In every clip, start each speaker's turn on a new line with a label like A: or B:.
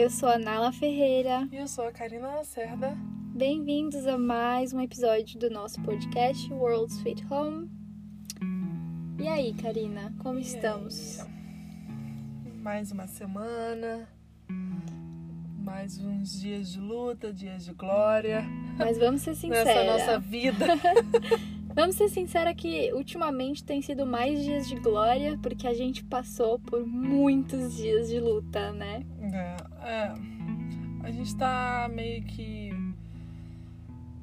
A: Eu sou a Nala Ferreira.
B: E eu sou a Karina Lacerda.
A: Bem-vindos a mais um episódio do nosso podcast World's Sweet Home. E aí, Karina, como
B: E
A: estamos?
B: aí? Mais uma semana, mais uns dias de luta, dias de glória
A: Mas vamos ser
B: nessa
A: sinceras.
B: nossa vida.
A: Vamos ser sincera que ultimamente tem sido mais dias de glória porque a gente passou por muitos dias de luta, né?
B: É, a gente tá meio que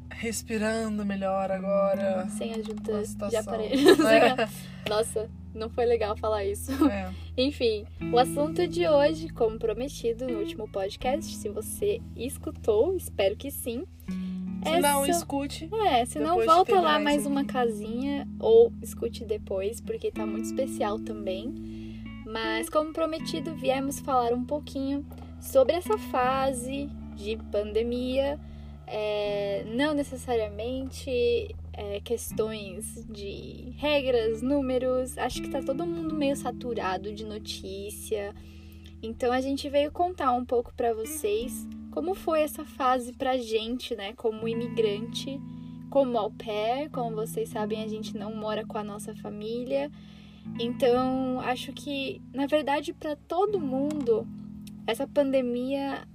B: respirando melhor agora.
A: Sem ajuda
B: Uma
A: de
B: situação.
A: aparelhos.
B: É.
A: Nossa, não foi legal falar isso.
B: É.
A: Enfim, o assunto de hoje, como prometido no último podcast, se você escutou, espero que sim.
B: Se
A: é
B: não,
A: so-
B: escute.
A: É, se não, volta lá mais
B: isso
A: uma casinha ou escute depois, porque tá muito especial também. Mas, como prometido, viemos falar um pouquinho sobre essa fase de pandemia. É, não necessariamente é, questões de regras, números. Acho que tá todo mundo meio saturado de notícia. Então a gente veio contar um pouco pra vocês como foi essa fase pra gente, né, como imigrante, como au pair, como vocês sabem, a gente não mora com a nossa família. Então, acho que, na verdade, pra todo mundo, essa pandemia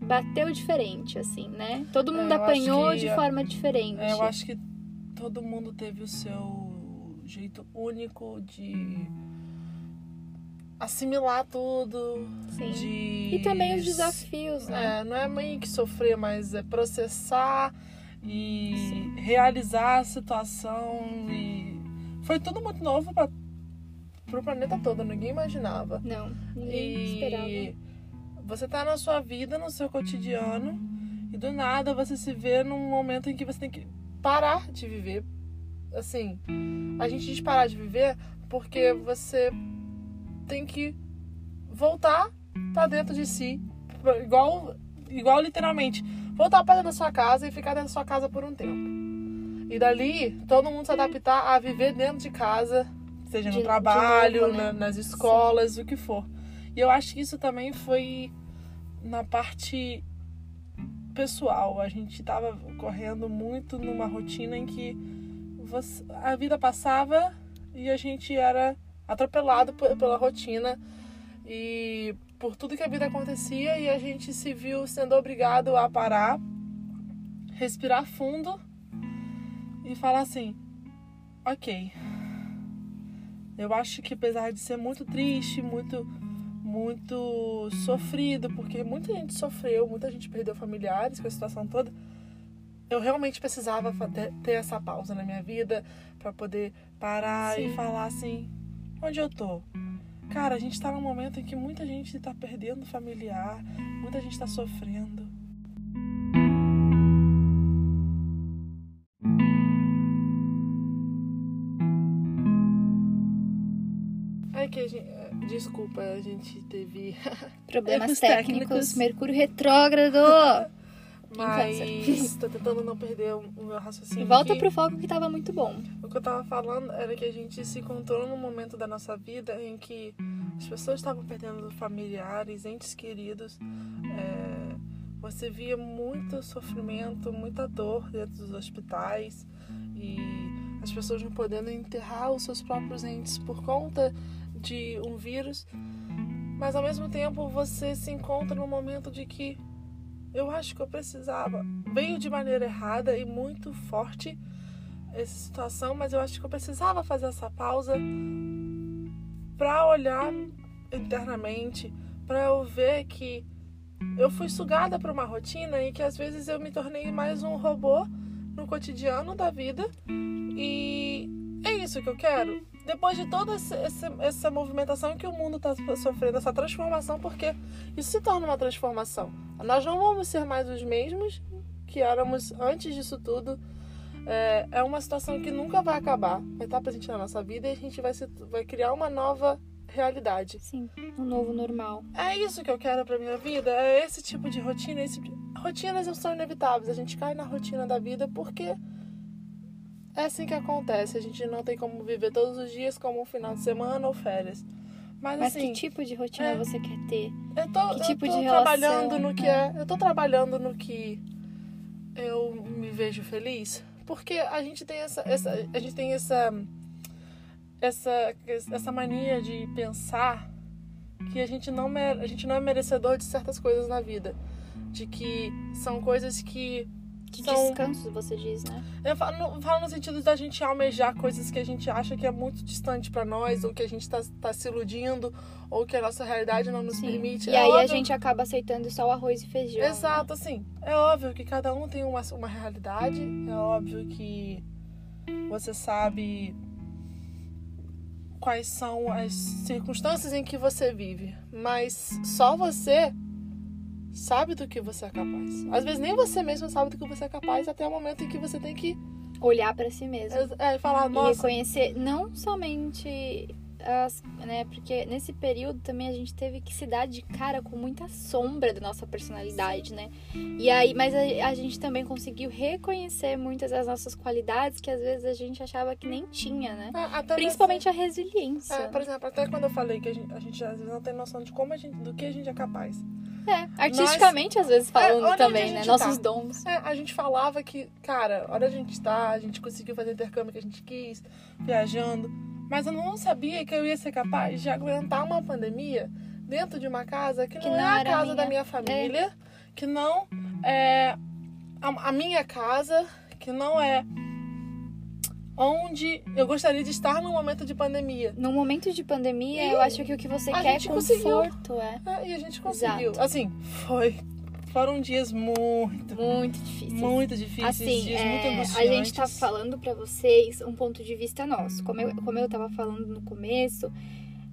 A: bateu diferente, assim, né? Todo mundo
B: É, eu acho
A: apanhou
B: que
A: de forma diferente.
B: É, eu acho que todo mundo teve o seu jeito único de assimilar tudo,
A: Sim.
B: de
A: E também os desafios, né?
B: É, não é meio que sofrer, mas é processar e
A: Sim.
B: realizar a situação e foi tudo muito novo para pro planeta todo, ninguém imaginava.
A: Não, ninguém esperava.
B: Você tá na sua vida, no seu cotidiano, e do nada você se vê num momento em que você tem que parar de viver. Assim, a gente diz parar de viver porque você tem que voltar pra dentro de si, igual, igual literalmente, voltar pra dentro da sua casa e ficar dentro da sua casa por um tempo. E dali, todo mundo se adaptar a viver dentro de casa, seja
A: De-
B: no trabalho,
A: novo, né?
B: na- nas escolas, o que for. E eu acho que isso também foi na parte pessoal. A gente tava correndo muito numa rotina em que você- a vida passava e a gente era atropelado pe- pela rotina e por tudo que a vida acontecia e a gente se viu sendo obrigado a parar, respirar fundo e falar assim: ok. Eu acho que apesar de ser muito triste, muito muito sofrido, porque muita gente sofreu, muita gente perdeu familiares com a situação toda. Eu realmente precisava ter essa pausa na minha vida para poder parar
A: Sim.
B: e falar assim: onde eu tô? Cara, a gente tá num momento em que muita gente tá perdendo familiar, muita gente tá sofrendo. Ai, que a gente, desculpa, a gente teve
A: Problemas técnicos,
B: técnicos.
A: Mercúrio retrógrado.
B: Mas tô tentando não perder o o meu raciocínio.
A: Volta
B: aqui.
A: pro foco que tava muito bom.
B: O que eu tava falando era que a gente se encontrou num momento da nossa vida em que as pessoas estavam perdendo familiares, entes queridos. É, você via muito sofrimento, muita dor dentro dos hospitais e as pessoas não podendo enterrar os seus próprios entes por conta de um vírus. Mas ao mesmo tempo você se encontra num momento de que eu acho que eu precisava. Veio de maneira errada e muito forte essa situação, mas eu acho que eu precisava fazer essa pausa para olhar internamente, para eu ver que eu fui sugada para uma rotina e que às vezes eu me tornei mais um robô no cotidiano da vida e isso que eu quero. Depois de toda esse- essa movimentação que o mundo está sofrendo, essa transformação, porque isso se torna uma transformação. Nós não vamos ser mais os mesmos que éramos antes disso tudo. É, é uma situação que nunca vai acabar, vai estar presente na nossa vida e a gente vai, se, vai criar uma nova realidade.
A: Sim, um novo normal.
B: É isso que eu quero pra minha vida, é esse tipo de rotina. Esse... Rotinas são inevitáveis, a gente cai na rotina da vida porque é assim que acontece. A gente não tem como viver todos os dias como um final de semana ou férias. Mas,
A: Mas
B: assim,
A: que tipo de rotina
B: é.
A: você quer ter?
B: eu tô,
A: que
B: eu
A: tipo
B: tô
A: de
B: trabalhando
A: relação?
B: no que é. Eu tô trabalhando no que eu me vejo feliz. Porque a gente tem essa. essa a gente tem essa. Essa, essa mania de pensar que a gente, não a gente não é merecedor de certas coisas na vida. De que são coisas que
A: De
B: São-
A: descanso, você diz, né?
B: Eu falo no, falo no sentido da gente almejar coisas que a gente acha que é muito distante pra nós, ou que a gente tá, tá se iludindo, ou que a nossa realidade não nos
A: Sim.
B: permite.
A: E
B: É
A: aí a
B: óbvio-
A: gente acaba aceitando só o arroz e feijão. né?
B: Exato, assim. É óbvio que cada um tem uma, uma realidade, é óbvio que você sabe quais são as circunstâncias em que você vive, mas só você sabe do que você é capaz. Às vezes nem você mesmo sabe do que você é capaz até o momento em que você tem que
A: Olhar pra si mesmo.
B: é, é, falar,
A: E
B: nossa,
A: reconhecer não somente as, né, porque nesse período também a gente teve que se dar de cara com muita sombra da nossa personalidade, né? E aí, mas a, a gente também conseguiu reconhecer muitas das nossas qualidades que às vezes a gente achava que nem tinha, né?
B: É, até
A: Principalmente a resiliência.
B: É, por exemplo, até quando eu falei que a gente, a gente às vezes não tem noção de como a gente, do que a gente é capaz.
A: É, artisticamente às vezes falando
B: olha onde
A: também, né?
B: gente
A: Nossos
B: tá.
A: dons.
B: É, a gente falava que, cara, olha a gente tá, a gente conseguiu fazer o intercâmbio que a gente quis, viajando. Mas eu não sabia que eu ia ser capaz de aguentar uma pandemia dentro de uma casa que,
A: Que
B: não, é a casa
A: minha.
B: da minha família, que não é a, a minha casa, que não é onde eu gostaria de estar no momento de pandemia.
A: No momento de pandemia,
B: E
A: eu acho que o que você
B: a
A: quer é conforto, é.
B: É, e a gente conseguiu.
A: Exato.
B: Assim, foi. Foram dias muito,
A: Muito difícil.
B: muito difíceis,
A: Assim,
B: dias
A: é,
B: muito
A: a
B: angustiantes.
A: gente tá falando pra vocês um ponto de vista nosso. Como eu, como eu tava falando no começo,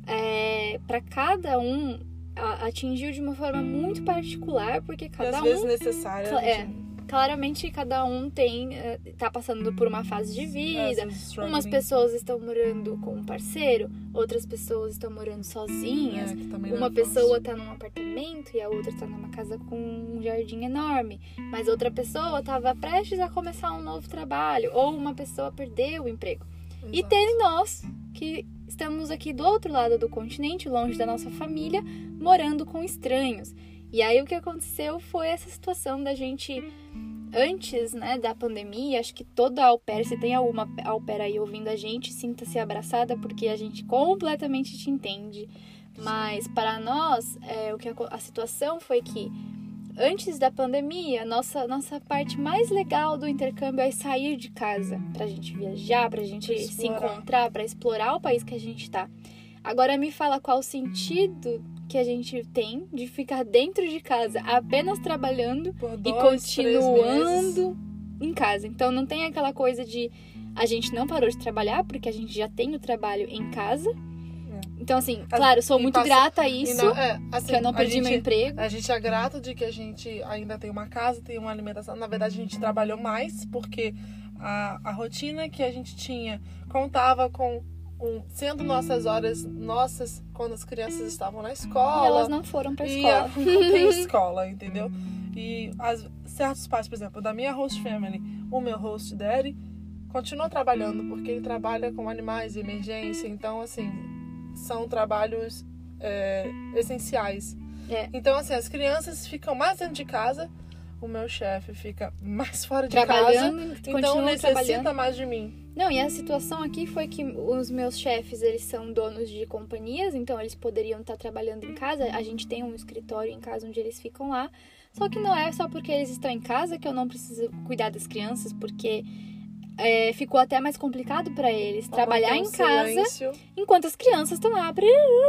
A: é, para cada um a- atingiu de uma forma muito particular, porque
B: E
A: cada
B: às
A: um
B: vezes necessária. A
A: é, claramente cada um tem eh, tá passando por uma fase de vida.
B: é.
A: Umas pessoas estão morando com um parceiro, outras pessoas estão morando sozinhas.
B: É,
A: Uma
B: é fácil.
A: pessoa tá num apartamento e a outra tá numa casa com um jardim enorme. Mas outra pessoa tava prestes a começar um novo trabalho. Ou uma pessoa perdeu o emprego. E
B: Exato.
A: tem nós, que estamos aqui do outro lado do continente, longe da nossa família, morando com estranhos. E aí o que aconteceu foi essa situação da gente, antes né, da pandemia, acho que toda au pair, se tem alguma au pair aí ouvindo a gente, sinta-se abraçada, porque a gente completamente te entende. Mas para nós, é, o que a, a situação foi que antes da pandemia, nossa, nossa parte mais legal do intercâmbio é sair de casa pra gente viajar, pra gente
B: Pra
A: se encontrar, pra explorar o país que a gente tá. Agora me fala qual o sentido que a gente tem de ficar dentro de casa apenas trabalhando e
B: dois, meses.
A: continuando em casa. Então não tem aquela coisa de a gente não parou de trabalhar porque a gente já tem o trabalho em casa. Então assim,
B: As-
A: claro, sou
B: e
A: muito
B: passa-
A: grata a
B: E
A: isso,
B: não- é, assim,
A: que eu não
B: a
A: perdi meu
B: gente-
A: emprego.
B: A gente é grato de que a gente ainda tem uma casa, tem uma alimentação. Na verdade, a gente trabalhou mais porque a, a rotina que a gente tinha contava com um, sendo nossas horas nossas quando as crianças estavam na
A: E
B: escola.
A: elas não foram pra
B: E
A: escola.
B: a- não tem escola, entendeu? E as, certos pais, por exemplo, da minha host family, o meu host daddy, continua trabalhando, porque ele trabalha com animais de emergência, então, assim, são trabalhos é, essenciais.
A: É.
B: Então, assim, as crianças ficam mais dentro de casa, o meu chefe fica mais fora de casa, então necessita mais de mim.
A: Não, e a situação aqui foi que os meus chefes, eles são donos de companhias, então eles poderiam estar trabalhando em casa. A gente tem um escritório em casa onde eles ficam lá. Só que não é só porque eles estão em casa que eu não preciso cuidar das crianças, porque é, ficou até mais complicado para eles trabalhar em casa
B: silêncio.
A: enquanto as crianças estão lá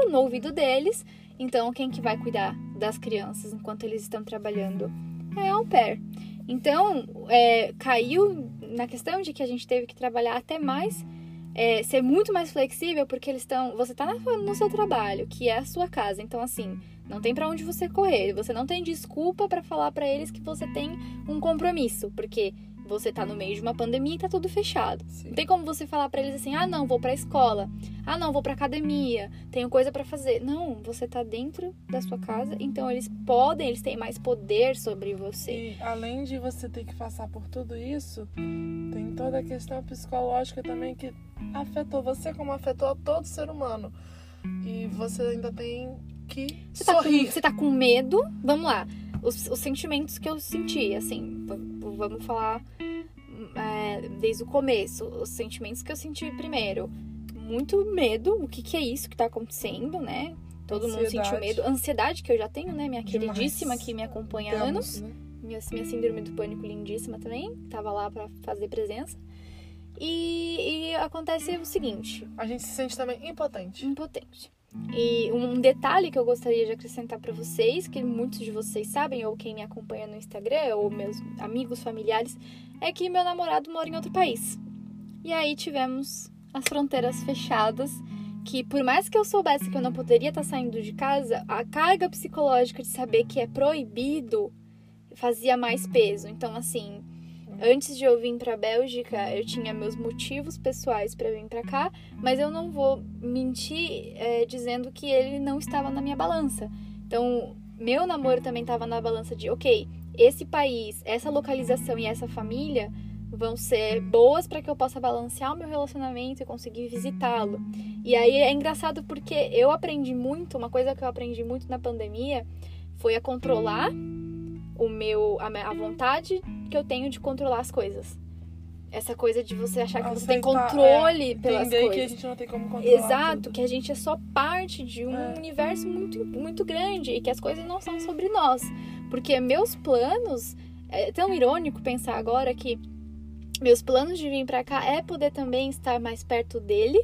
A: no ouvido deles. Então, quem que vai cuidar das crianças enquanto eles estão trabalhando é a au pair. Então, é, caiu na questão de que a gente teve que trabalhar até mais, é, ser muito mais flexível, porque eles estão. Você está no seu trabalho, que é a sua casa. Então, assim, não tem para onde você correr. Você não tem desculpa para falar para eles que você tem um compromisso, porque você tá no meio de uma pandemia e tá tudo fechado.
B: Sim.
A: Não tem como você falar pra eles assim: "Ah, não, vou pra escola. Ah, não, vou pra academia. Tenho coisa pra fazer". Não, você tá dentro da sua casa, então eles podem, eles têm mais poder sobre você.
B: E além de você ter que passar por tudo isso, tem toda a questão psicológica também que afetou você como afetou a todo ser humano. e você ainda tem que
A: Você tá, com,
B: sorrir.
A: você tá com medo? Vamos lá. Os, os sentimentos que eu senti, assim, vamos falar é, desde o começo. Os sentimentos que eu senti primeiro. Muito medo, o que, que é isso que tá acontecendo, né? Todo mundo sentiu
B: Ansiedade.
A: medo. Ansiedade, que eu já tenho, né? Minha
B: Demais.
A: queridíssima que me acompanha há anos.
B: Né?
A: Minha, minha síndrome do pânico lindíssima também. Tava lá pra fazer presença. E, e acontece o seguinte:
B: A gente se sente também impotente.
A: impotente. E um detalhe que eu gostaria de acrescentar pra vocês, que muitos de vocês sabem, ou quem me acompanha no Instagram, ou meus amigos, familiares, é que meu namorado mora em outro país. E aí tivemos as fronteiras fechadas, que por mais que eu soubesse que eu não poderia estar saindo de casa, a carga psicológica de saber que é proibido fazia mais peso. Então, assim, antes de eu vir pra Bélgica, eu tinha meus motivos pessoais pra vir pra cá, mas eu não vou mentir é, dizendo que ele não estava na minha balança. Então, meu namoro também estava na balança de, ok, esse país, essa localização e essa família vão ser boas para que eu possa balancear o meu relacionamento e conseguir visitá-lo. E aí é engraçado porque eu aprendi muito, uma coisa que eu aprendi muito na pandemia foi a controlar o meu a, a vontade que eu tenho de controlar as coisas. Essa coisa de você achar que você tem
B: Aceitar,
A: controle
B: é,
A: pelas
B: Entender que a
A: coisas.
B: gente não tem como controlar
A: Exato,
B: tudo.
A: que a gente é só parte de um
B: É.
A: universo muito, muito grande e que as coisas não são sobre nós. Porque meus planos, é tão irônico pensar agora que meus planos de vir pra cá é poder também estar mais perto dele.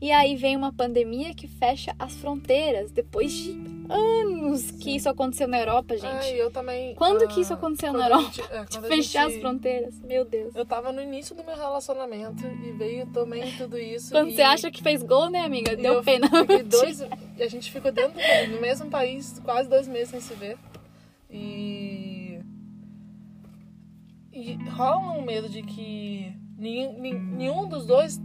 A: E aí vem uma pandemia que fecha as fronteiras depois de anos que isso aconteceu na Europa, gente.
B: Ai, eu também.
A: Quando
B: ah,
A: que isso aconteceu na Europa?
B: gente- é,
A: De fechar
B: gente-
A: as fronteiras. Meu Deus.
B: Eu tava no início do meu relacionamento e veio também tudo isso.
A: Quando
B: e-
A: você acha que fez gol, né, amiga? Deu
B: eu
A: pena.
B: Dois, e a gente ficou dentro do, no mesmo país quase dois meses sem se ver. E. E rola um medo de que nenhum, nenhum dos dois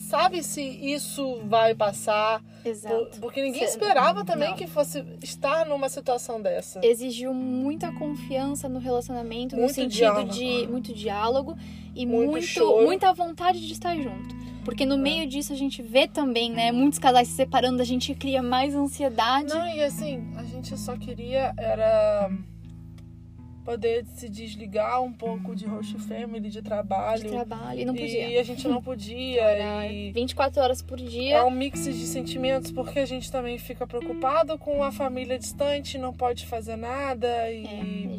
B: sabe se isso vai passar.
A: Exato.
B: por- Porque ninguém esperava também
A: não.
B: que fosse estar numa situação dessa.
A: exigiu muita confiança no relacionamento, no
B: Muito
A: sentido
B: diálogo.
A: de muito diálogo e
B: Muito
A: muito, muita vontade de estar junto. Porque
B: É.
A: no meio disso a gente vê também, né, muitos casais se separando, a gente cria mais ansiedade.
B: Não, e assim, a gente só queria era poder se desligar um pouco de host family, de trabalho.
A: de trabalho e não podia.
B: E a gente não podia. E
A: 24 horas por
B: é
A: dia.
B: um mix de sentimentos, porque a gente também fica preocupado com a família distante, não pode fazer nada. E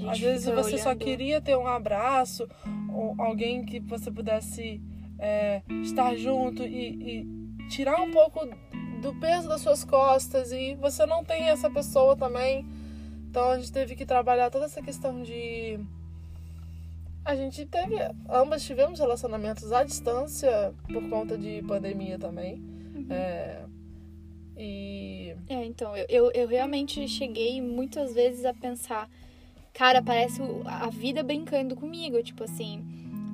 A: É,
B: às vezes você só
A: olhando.
B: queria ter um abraço, ou alguém que você pudesse é, estar junto e, e tirar um pouco do peso das suas costas. E você não tem essa pessoa também. Então a gente teve que trabalhar toda essa questão de. A gente teve. Ambas tivemos relacionamentos à distância por conta de pandemia também.
A: Uhum.
B: É, e.
A: É, então, eu, eu, eu realmente cheguei muitas vezes a pensar, cara, parece a vida brincando comigo, tipo assim,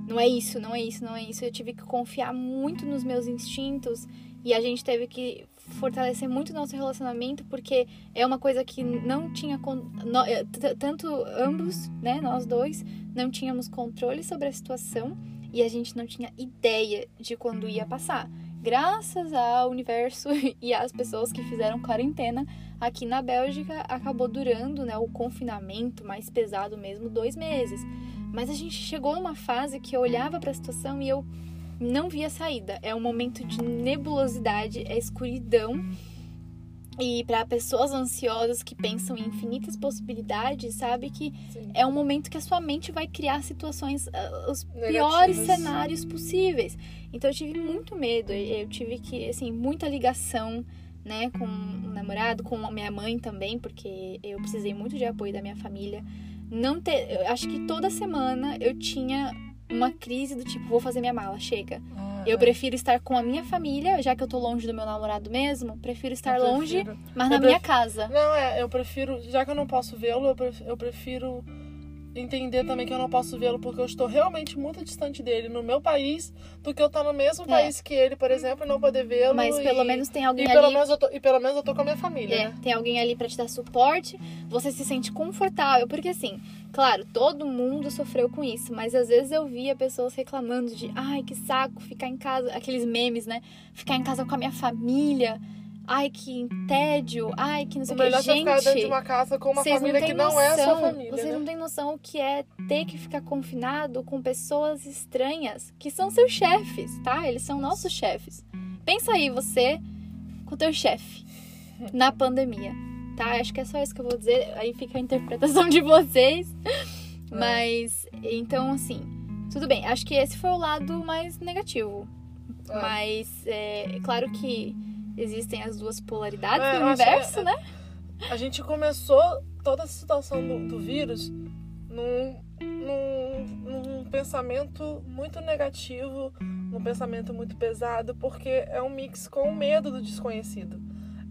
A: não é isso, não é isso, não é isso. Eu tive que confiar muito nos meus instintos e a gente teve que fortalecer muito nosso relacionamento porque é uma coisa que não tinha t- tanto ambos, né, nós dois, não tínhamos controle sobre a situação e a gente não tinha ideia de quando ia passar. Graças ao universo e às pessoas que fizeram quarentena aqui na Bélgica, acabou durando, né, o confinamento mais pesado mesmo, dois meses. Mas a gente chegou numa fase que eu olhava para a situação e eu não via saída. É um momento de nebulosidade, é escuridão. E para pessoas ansiosas que pensam em infinitas possibilidades, sabe que
B: Sim.
A: é um momento que a sua mente vai criar situações, ah, os
B: Negativas.
A: piores cenários possíveis. Então eu tive muito medo, eu tive que, assim, muita ligação, né, com o namorado, com a minha mãe também, porque eu precisei muito de apoio da minha família. Não ter, eu acho que toda semana eu tinha uma crise do tipo, vou fazer minha mala, chega.
B: Ah,
A: Eu
B: é.
A: prefiro estar com a minha família, já que eu tô longe do meu namorado mesmo, prefiro estar
B: Eu
A: longe,
B: prefiro-
A: mas
B: eu
A: na minha casa.
B: Não, é, eu prefiro, já que eu não posso vê-lo, eu prefiro entender também que eu não posso vê-lo porque eu estou realmente muito distante dele no meu país do que eu estar no mesmo
A: É.
B: país que ele, por exemplo, e não poder vê-lo.
A: Mas pelo
B: e-
A: menos tem
B: E
A: alguém
B: pelo,
A: ali
B: menos eu tô, e pelo menos eu tô com a minha família,
A: É,
B: né?
A: tem alguém ali pra te dar suporte, você se sente confortável, porque assim, claro, todo mundo sofreu com isso, mas às vezes eu via pessoas reclamando de, ai, que saco ficar em casa, aqueles memes, né? Ficar em casa com a minha família. Ai, que tédio, ai, que não sei
B: O
A: que.
B: melhor é você ficar dentro de
A: Gente,
B: uma casa com uma família
A: não
B: que
A: têm
B: não é a sua
A: noção,
B: família.
A: Vocês
B: né?
A: não têm noção o que é ter que ficar confinado com pessoas estranhas que são seus chefes, tá? Eles são nossos chefes. Pensa aí, você com teu chefe na pandemia, tá? Acho que é só isso que eu vou dizer. Aí fica a interpretação de vocês. Mas, então, assim, tudo bem. Acho que esse foi o lado mais negativo.
B: É.
A: Mas, é claro que existem as duas polaridades
B: É, acho-
A: universo,
B: é-
A: né?
B: A gente começou toda a situação do, do vírus num, num, num pensamento muito negativo, num pensamento muito pesado, porque é um mix com o medo do desconhecido.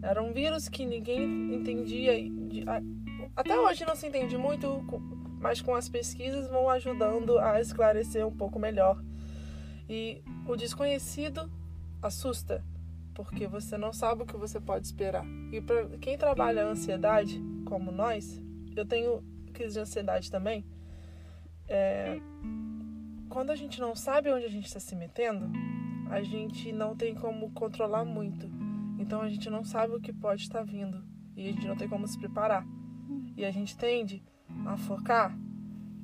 B: Era um vírus que ninguém entendia. Até hoje não se entende muito, mas com as pesquisas vão ajudando a esclarecer um pouco melhor. E o desconhecido assusta, porque você não sabe o que você pode esperar. E para quem trabalha a ansiedade, como nós, eu tenho crise de ansiedade também. é, quando a gente não sabe onde a gente está se metendo, a gente não tem como controlar muito. Então a gente não sabe o que pode estar vindo e a gente não tem como se preparar. E a gente tende a focar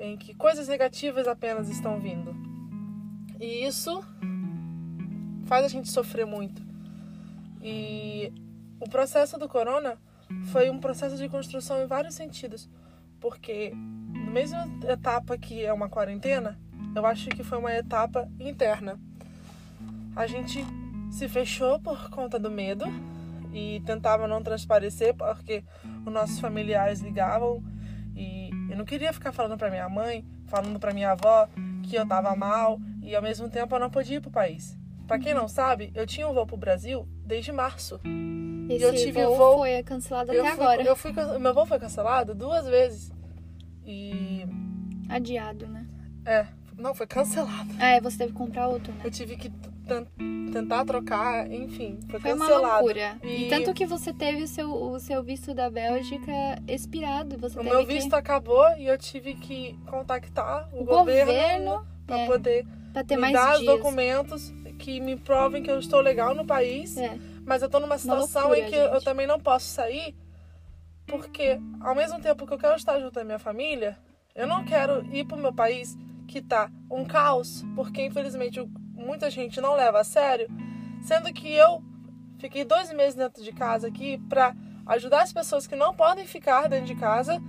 B: em que coisas negativas apenas estão vindo. E isso faz a gente sofrer muito. E o processo do corona foi um processo de construção em vários sentidos, porque na mesma etapa que é uma quarentena, eu acho que foi uma etapa interna. A gente se fechou por conta do medo e tentava não transparecer porque os nossos familiares ligavam e eu não queria ficar falando para minha mãe, falando para minha avó que eu tava mal e ao mesmo tempo eu não podia ir pro país. Para quem não sabe, eu tinha um voo pro Brasil desde março.
A: Esse
B: eu tive
A: voo,
B: voo-
A: foi cancelado
B: Eu
A: até
B: fui,
A: agora.
B: eu fui, meu voo foi cancelado duas vezes. E
A: Adiado, né?
B: é, não foi cancelado.
A: Ah, é, você teve que comprar outro, né?
B: Eu tive que ten- tentar trocar, enfim, foi,
A: Foi uma
B: cancelado.
A: loucura. E...
B: E-
A: tanto que você teve o seu, o seu visto da Bélgica expirado. Você
B: O meu
A: que...
B: visto acabou e eu tive que contactar o,
A: O governo,
B: governo para
A: é,
B: poder
A: pra ter
B: me
A: mais
B: dar os
A: dias.
B: documentos que me provem que eu estou legal no país.
A: É.
B: Mas eu tô numa situação
A: loucura,
B: em que eu
A: gente.
B: também não posso sair, porque ao mesmo tempo que eu quero estar junto da minha família, eu não quero ir pro meu país que tá um caos, porque infelizmente o- muita gente não leva a sério, sendo que eu fiquei dois meses dentro de casa aqui pra ajudar as pessoas que não podem ficar dentro de casa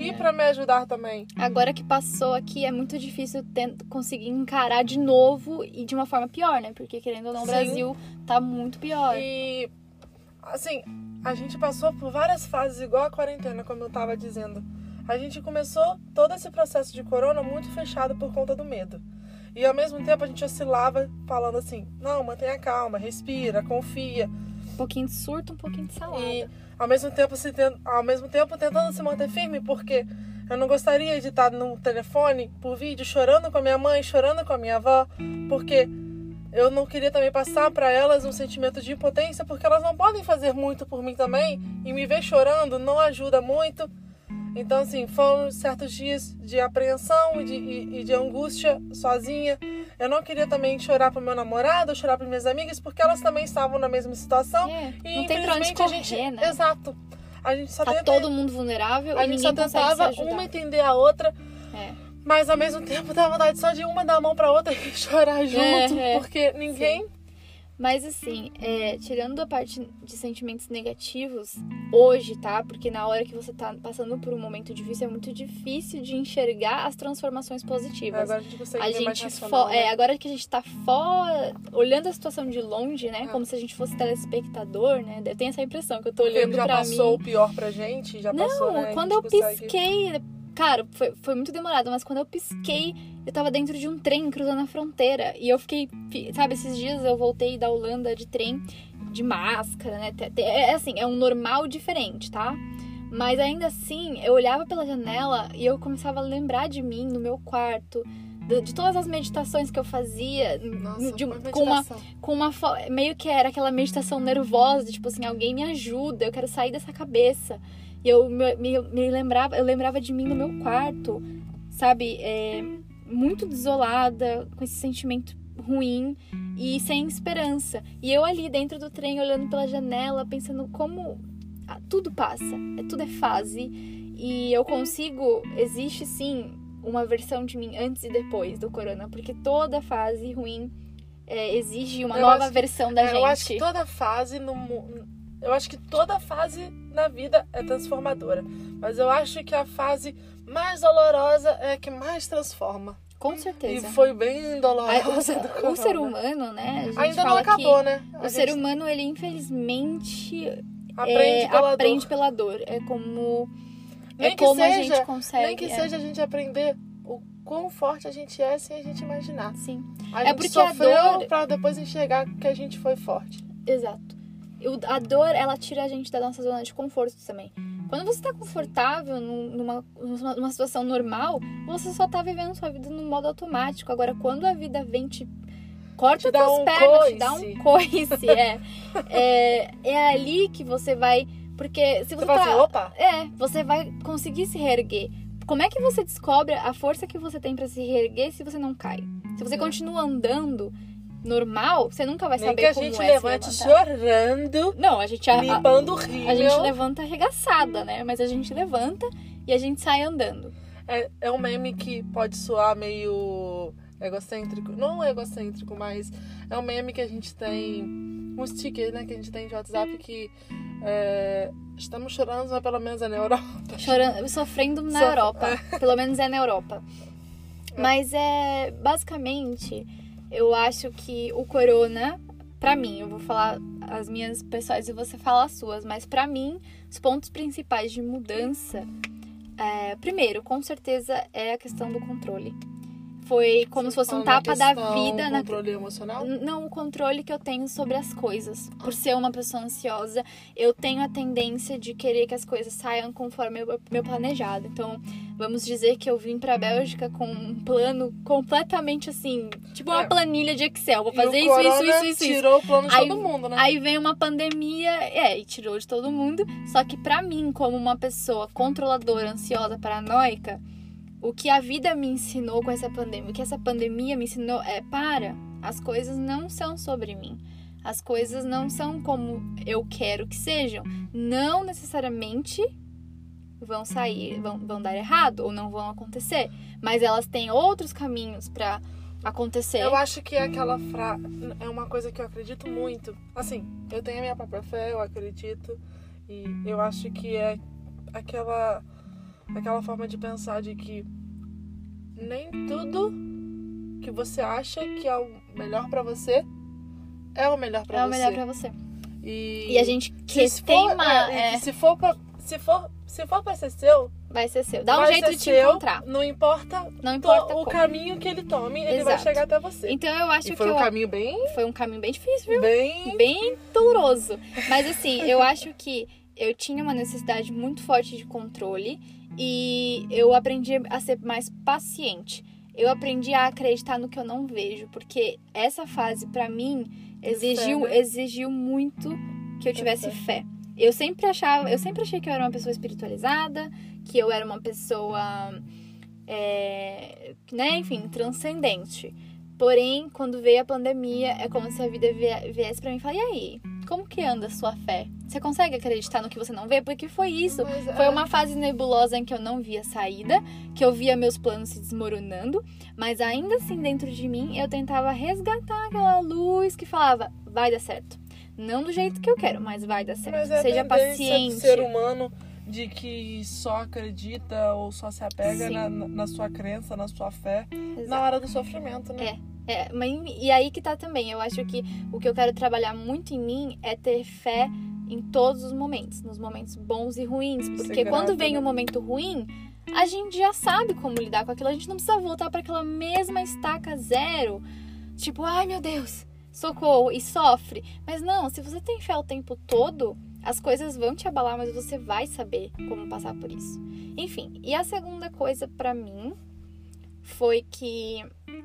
B: e pra me ajudar também.
A: Agora que passou aqui, é muito difícil conseguir encarar de novo e de uma forma pior, né? Porque querendo ou não, o. Brasil tá muito pior.
B: E assim, a gente passou por várias fases igual a quarentena, como eu tava dizendo. A gente começou todo esse processo de corona muito fechado por conta do medo. E ao mesmo tempo a gente oscilava falando assim: "Não, mantenha calma, respira, confia".
A: Um pouquinho de surto, um pouquinho de salada.
B: E ao mesmo tempo se ao mesmo tempo tentando se manter firme, porque eu não gostaria de estar no telefone por vídeo chorando com a minha mãe, chorando com a minha avó, porque eu não queria também passar para elas um sentimento de impotência, porque elas não podem fazer muito por mim também, e me ver chorando não ajuda muito. Então, assim, foram certos dias de apreensão e de, e- e de angústia sozinha. Eu não queria também chorar pro meu namorado, chorar para minhas amigas, porque elas também estavam na mesma situação.
A: É,
B: E
A: não tem pra onde correr,
B: a gente.
A: né?
B: Exato. A gente só
A: Tá
B: tenta.
A: todo mundo vulnerável
B: a gente só tentava uma entender a outra,
A: É.
B: mas ao mesmo tempo dá vontade só de uma dar a mão pra outra e chorar junto,
A: é.
B: porque ninguém.
A: Mas assim, é, tirando a parte de sentimentos negativos, hoje, tá? Porque na hora que você tá passando por um momento difícil, é muito difícil de enxergar as transformações positivas.
B: Agora a gente consegue
A: a gente
B: racional, né?
A: é, agora que a gente tá fora, olhando a situação de longe, né?
B: É.
A: Como se a gente fosse telespectador, né? Eu tenho essa impressão que eu tô olhando
B: já
A: pra
B: passou
A: mim.
B: o pior pra gente, já passou,
A: Não,
B: né? A
A: quando eu
B: consegue-
A: pisquei, cara, foi, foi muito demorado, mas quando eu pisquei, eu tava dentro de um trem cruzando a fronteira. E eu fiquei, fi- sabe, esses dias eu voltei da Holanda de trem, de máscara, né? Te- É assim, é um normal diferente, tá? Mas ainda assim, eu olhava pela janela e eu começava a lembrar de mim no meu quarto, de, de todas as meditações que eu fazia,
B: Nossa,
A: de- com uma com uma meio que era aquela meditação nervosa, de, tipo assim, alguém me ajuda, eu quero sair dessa cabeça. E eu me, me, lembrava, eu lembrava de mim no meu quarto, sabe, é, muito desolada, com esse sentimento ruim e sem esperança. E eu ali dentro do trem, olhando pela janela, pensando como tudo passa, é, tudo é fase. E eu consigo, existe sim uma versão de mim antes e depois do corona, porque toda fase ruim é, exige uma
B: Eu
A: nova
B: acho-
A: versão da
B: É,
A: gente.
B: Eu acho que toda fase no eu acho que toda fase na vida é transformadora, mas eu acho que a fase mais dolorosa é a que mais transforma.
A: Com
B: E
A: certeza.
B: foi bem dolorosa. do
A: o, o ser humano, né? A
B: ainda não acabou, né?
A: o
B: A
A: ser
B: gente
A: humano, ele infelizmente
B: aprende
A: é,
B: pela
A: aprende
B: dor.
A: pela dor. É como, é
B: Nem que
A: como a
B: seja-
A: gente consegue.
B: Nem que
A: é,
B: seja a gente aprender o quão forte a gente é sem a gente imaginar.
A: Sim,
B: A
A: É
B: gente
A: porque a
B: sofreu
A: dor-
B: pra depois enxergar que a gente foi forte.
A: exato. A dor, ela tira a gente da nossa zona de conforto também. Quando você tá confortável num- numa, numa situação normal, você só tá vivendo sua vida no modo automático. Agora, quando a vida vem te corta
B: Te
A: tuas
B: um
A: pernas, te dá um
B: coice.
A: coice, é. é. É ali que você vai. Porque se
B: Você
A: você,
B: fala
A: tá.
B: assim, opa,
A: É, você vai conseguir se reerguer. Como é que você descobre a força que você tem pra se reerguer se você não cai? Se você
B: É.
A: continua andando normal, você nunca vai
B: nem
A: saber
B: que a
A: como
B: gente
A: é
B: levante chorando,
A: Não, a gente
B: limpando o rio.
A: a gente levanta arregaçada, né? Mas a gente levanta e a gente sai andando.
B: É, é um meme que pode soar meio egocêntrico. Não egocêntrico, mas é um meme que a gente tem. Um sticker, né? Que a gente tem de WhatsApp que. é, estamos chorando, mas pelo menos é na Europa.
A: Chorando, sofrendo na
B: Sof-
A: Europa. Pelo menos é na Europa. Mas é basicamente, eu acho que o corona, pra mim, eu vou falar as minhas pessoais e você fala as suas, mas pra mim, os pontos principais de mudança, é, primeiro, com certeza, é a questão do controle. Foi como se fosse um tapa da vida na
B: controle emocional?
A: não o controle que eu tenho sobre as coisas. Por ser uma pessoa ansiosa, eu tenho a tendência de querer que as coisas saiam conforme eu- meu planejado. Então, vamos dizer que eu vim pra Bélgica com um plano completamente assim, tipo uma
B: É.
A: planilha de Excel. Vou fazer
B: o
A: isso, isso, isso, isso, isso.
B: tirou o plano de
A: Aí-
B: todo mundo, né?
A: Aí vem uma pandemia, é, e tirou de todo mundo. Só que pra mim, como uma pessoa controladora, ansiosa, paranoica, o que a vida me ensinou com essa pandemia, o que essa pandemia me ensinou é para, as coisas não são sobre mim. As coisas não são como eu quero que sejam. Não necessariamente vão sair, vão, vão dar errado ou não vão acontecer, mas elas têm outros caminhos pra acontecer.
B: Eu acho que é aquela frase. É uma coisa que eu acredito muito. Assim, eu tenho a minha própria fé, eu acredito. E eu acho que é aquela. Aquela forma de pensar de que nem tudo que você acha que é o melhor pra você é o melhor pra
A: é o
B: você.
A: melhor pra você.
B: E,
A: E a gente que
B: se
A: tem
B: for,
A: uma.
B: é,
A: é,
B: se for pra, se for se for pra ser seu,
A: vai ser seu. Dá um
B: vai
A: jeito de te
B: seu,
A: encontrar.
B: Não importa,
A: Não importa
B: o
A: como.
B: caminho que ele tome, ele vai
A: Exato.
B: chegar até você.
A: Então eu acho
B: E
A: que
B: foi um
A: eu-
B: caminho bem,
A: foi um caminho bem difícil, viu?
B: bem
A: Bem doloroso. Mas assim, eu acho que eu tinha uma necessidade muito forte de controle e eu aprendi a ser mais paciente. Eu aprendi a acreditar no que eu não vejo, porque essa fase pra mim exigiu
B: né?
A: exigiu muito que eu tivesse fé. Eu sempre achava, eu sempre achei que eu era uma pessoa espiritualizada, que eu era uma pessoa, é, né, enfim, transcendente. Porém, quando veio a pandemia, é como se a vida vie- viesse pra mim e falasse, e aí, como que anda a sua fé? Você consegue acreditar no que você não vê? Porque foi isso.
B: Mas,
A: Foi
B: é,
A: uma fase nebulosa em que eu não via saída, que eu via meus planos se desmoronando, mas ainda assim dentro de mim eu tentava resgatar aquela luz que falava, vai dar certo. Não do jeito que eu quero, mas vai dar certo.
B: mas é
A: Seja paciente.
B: do ser humano de que só acredita ou só se apega na na sua crença, na sua fé,
A: Exato.
B: na hora do sofrimento, né?
A: É, mas, e aí que tá também. Eu acho que o que eu quero trabalhar muito em mim é ter fé em todos os momentos, nos momentos bons e ruins.
B: Ser
A: Porque quando vem
B: né?
A: um momento ruim, a gente já sabe como lidar com aquilo. A gente não precisa voltar para aquela mesma estaca zero. Tipo, ai meu Deus, socorro, e sofre. Mas não, se você tem fé o tempo todo, as coisas vão te abalar, mas você vai saber como passar por isso. Enfim, e a segunda coisa pra mim foi que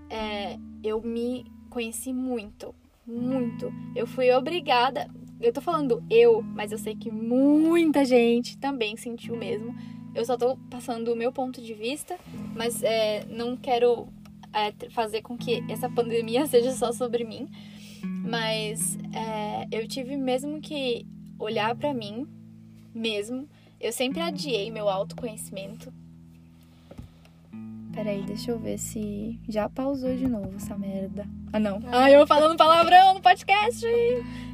A: é, eu me conheci muito, muito. Eu fui obrigada. Eu tô falando eu, mas eu sei que muita gente também sentiu mesmo. Eu só tô passando o meu ponto de vista, mas é, não quero é, fazer com que essa pandemia seja só sobre mim, mas é, eu tive mesmo que olhar para mim mesmo. Eu sempre adiei meu autoconhecimento. Peraí, deixa eu ver se já pausou de novo essa merda. Ah, não. Ah, eu falando palavrão no podcast.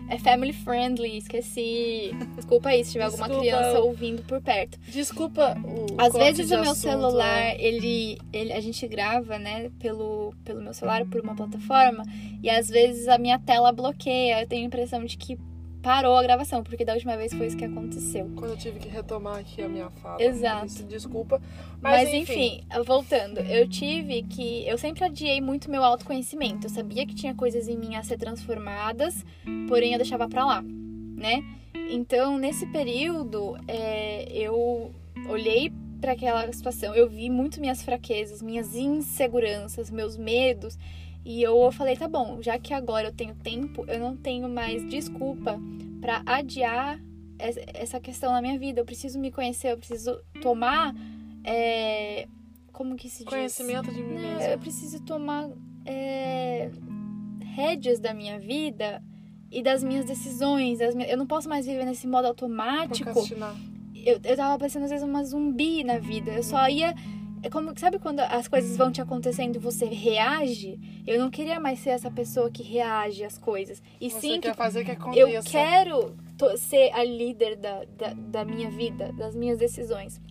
A: É family friendly, esqueci. Desculpa aí se tiver alguma
B: Desculpa.
A: criança ouvindo por perto.
B: Desculpa o
A: Às vezes o meu
B: assunto,
A: celular, ele, ele, a gente grava, né, pelo, pelo meu celular, por uma plataforma, e às vezes a minha tela bloqueia. Eu tenho a impressão de que parou a gravação, porque da última vez foi isso que aconteceu.
B: Quando eu tive que retomar aqui a minha fala.
A: Exato.
B: Isso, Desculpa.
A: Mas,
B: Mas,
A: enfim, voltando, eu tive que. Eu sempre adiei muito meu autoconhecimento. Eu sabia que tinha coisas em mim a ser transformadas, porém eu deixava pra lá, né? Então, nesse período, é, eu olhei para aquela situação, eu vi muito minhas fraquezas, minhas inseguranças, meus medos. E eu falei, tá bom, já que agora eu tenho tempo, eu não tenho mais desculpa pra adiar es- essa questão na minha vida. Eu preciso me conhecer, eu preciso tomar. é, como que se diz?
B: Conhecimento de mim mesma.
A: eu preciso tomar é, rédeas da minha vida e das minhas decisões. das minhas- Eu não posso mais viver nesse modo automático. Eu, eu tava parecendo às vezes uma zumbi na vida. Eu só ia. É como, sabe quando as coisas vão te acontecendo e você reage? Eu não queria mais ser essa pessoa que reage às coisas. E
B: Você
A: sim
B: quer
A: que
B: fazer que aconteça.
A: eu quero ser a líder da, da, da minha vida, das minhas decisões.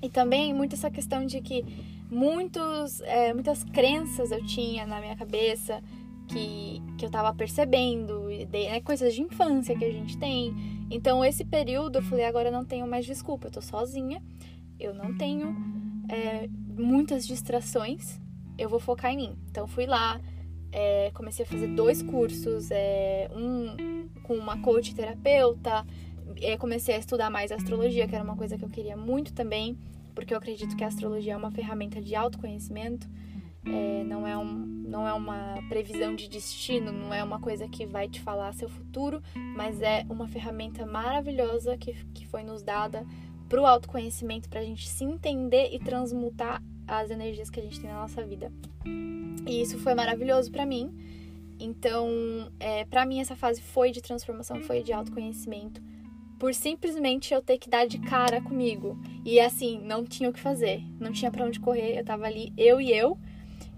A: E também muito essa questão de que muitos, é, muitas crenças eu tinha na minha cabeça que, que eu tava percebendo, né, coisas de infância que a gente tem. Então, esse período eu falei: agora eu não tenho mais desculpa, eu tô sozinha, eu não tenho é, muitas distrações, eu vou focar em mim. Então, fui lá, é, comecei a fazer dois cursos, é, um com uma coach terapeuta, é, comecei a estudar mais astrologia, que era uma coisa que eu queria muito também, porque eu acredito que a astrologia é uma ferramenta de autoconhecimento, é, não, é um, não é uma previsão de destino, não é uma coisa que vai te falar seu futuro, mas é uma ferramenta maravilhosa que, que foi nos dada para o autoconhecimento, para a gente se entender e transmutar as energias que a gente tem na nossa vida. E isso foi maravilhoso para mim. Então, é, para mim, essa fase foi de transformação, foi de autoconhecimento. Por simplesmente eu ter que dar de cara comigo. E assim, não tinha o que fazer. Não tinha para onde correr. Eu tava ali, eu e eu.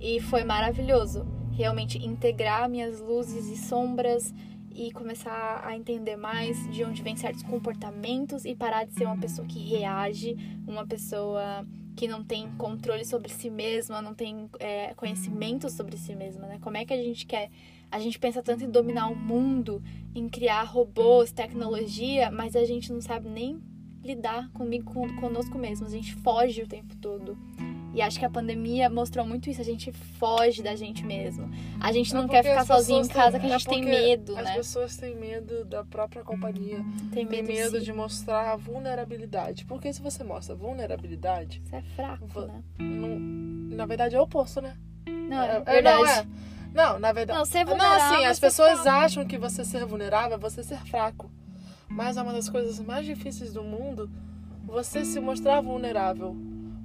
A: E foi maravilhoso. Realmente integrar minhas luzes e sombras e começar a entender mais de onde vem certos comportamentos e parar de ser uma pessoa que reage, uma pessoa que não tem controle sobre si mesma, não tem é, conhecimento sobre si mesma, né? Como é que a gente quer? A gente pensa tanto em dominar o mundo, em criar robôs, tecnologia, mas a gente não sabe nem lidar comigo, com, conosco mesmo. A gente foge o tempo todo. E acho que a pandemia mostrou muito isso. A gente foge da gente mesmo. A gente não
B: É
A: quer ficar
B: as
A: sozinho em casa,
B: têm-
A: que a
B: é
A: gente tem
B: porque
A: medo,
B: As
A: né?
B: pessoas têm medo da própria companhia.
A: Tem
B: Tem
A: medo,
B: medo
A: sim.
B: de mostrar a vulnerabilidade. Porque se você mostra vulnerabilidade,
A: Você é fraco, né?
B: não- na verdade é o oposto, né?
A: Não,
B: é,
A: é,
B: é,
A: verdade.
B: não, é. Não, na verdade.
A: Não, ser
B: Não,
A: vulnerável
B: assim,
A: é
B: as pessoas
A: fraco.
B: acham que você ser vulnerável é você ser fraco. Mas é uma das coisas mais difíceis do mundo você se mostrar vulnerável.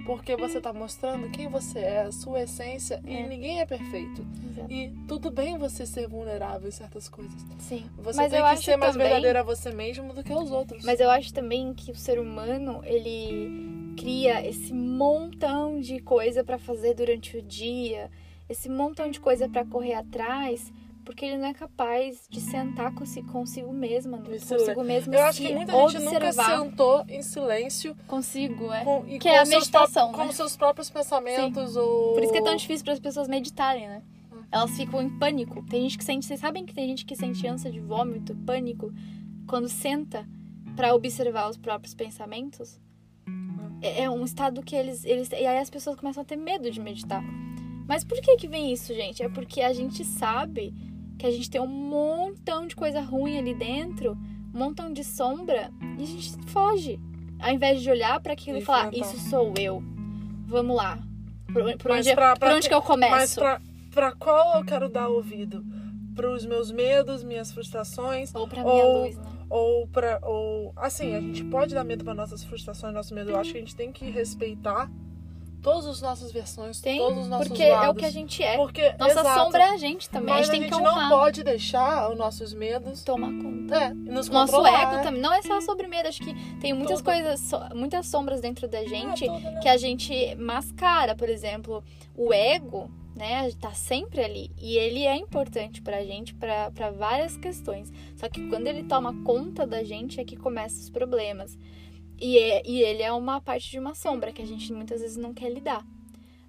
B: Porque você tá mostrando quem você é, a sua essência,
A: É.
B: e ninguém é perfeito.
A: Exato.
B: E tudo bem você ser vulnerável em certas coisas.
A: Sim.
B: Você
A: Mas
B: tem que ser mais
A: também-
B: verdadeira a você mesmo do que aos outros.
A: Mas eu acho também que o ser humano, ele cria esse montão de coisa pra fazer durante o dia, esse montão de coisa pra correr atrás, porque ele não é capaz de sentar consi- consigo né?
B: Isso
A: consigo mesmo,
B: Eu acho que muita gente nunca sentou em silêncio
A: consigo, é.
B: com,
A: Que é a meditação, né?
B: com seus próprios pensamentos. Ou...
A: Por isso que é tão difícil para as pessoas meditarem, né?
B: Hum.
A: Elas ficam em pânico. Tem gente que sente, vocês sabem que tem gente que sente ânsia de vômito, pânico, quando senta pra observar os próprios pensamentos? É, é um estado que eles, eles. E aí as pessoas começam a ter medo de meditar. Mas por que que vem isso, gente? É porque a gente sabe que a gente tem um montão de coisa ruim ali dentro, um montão de sombra, e a gente foge. Ao invés de olhar pra aquilo e,
B: E
A: falar,
B: enfrentar.
A: isso sou eu. Vamos lá. Por, por
B: Mas
A: onde,
B: pra-
A: por
B: pra
A: onde
B: que-
A: que eu
B: Mas
A: começo?
B: pra, pra qual eu quero dar ouvido? Pros meus medos, minhas frustrações?
A: Ou pra minha
B: ou-
A: luz, né?
B: Ou pra. Ou, assim, a gente pode dar medo para nossas frustrações, nosso medo. Eu acho que a gente tem que respeitar, todas as nossas versões,
A: Tem,
B: todos os nossos
A: porque
B: lados.
A: é o que a gente é.
B: Porque,
A: Nossa
B: exato,
A: sombra é a gente também.
B: Mas
A: a gente tem que
B: não pode deixar os nossos medos
A: Tomar conta.
B: é, nos
A: Nosso
B: controlar,
A: ego também. Não é só sobre medo, acho que tem muitas
B: Tudo.
A: coisas, muitas sombras dentro da gente
B: É, tudo, né?
A: que a gente mascara, por exemplo, o ego, né, tá sempre ali e ele é importante pra gente pra várias questões. Só que quando ele toma conta da gente é que começam os problemas. E, é- e ele é uma parte de uma sombra que a gente muitas vezes não quer lidar.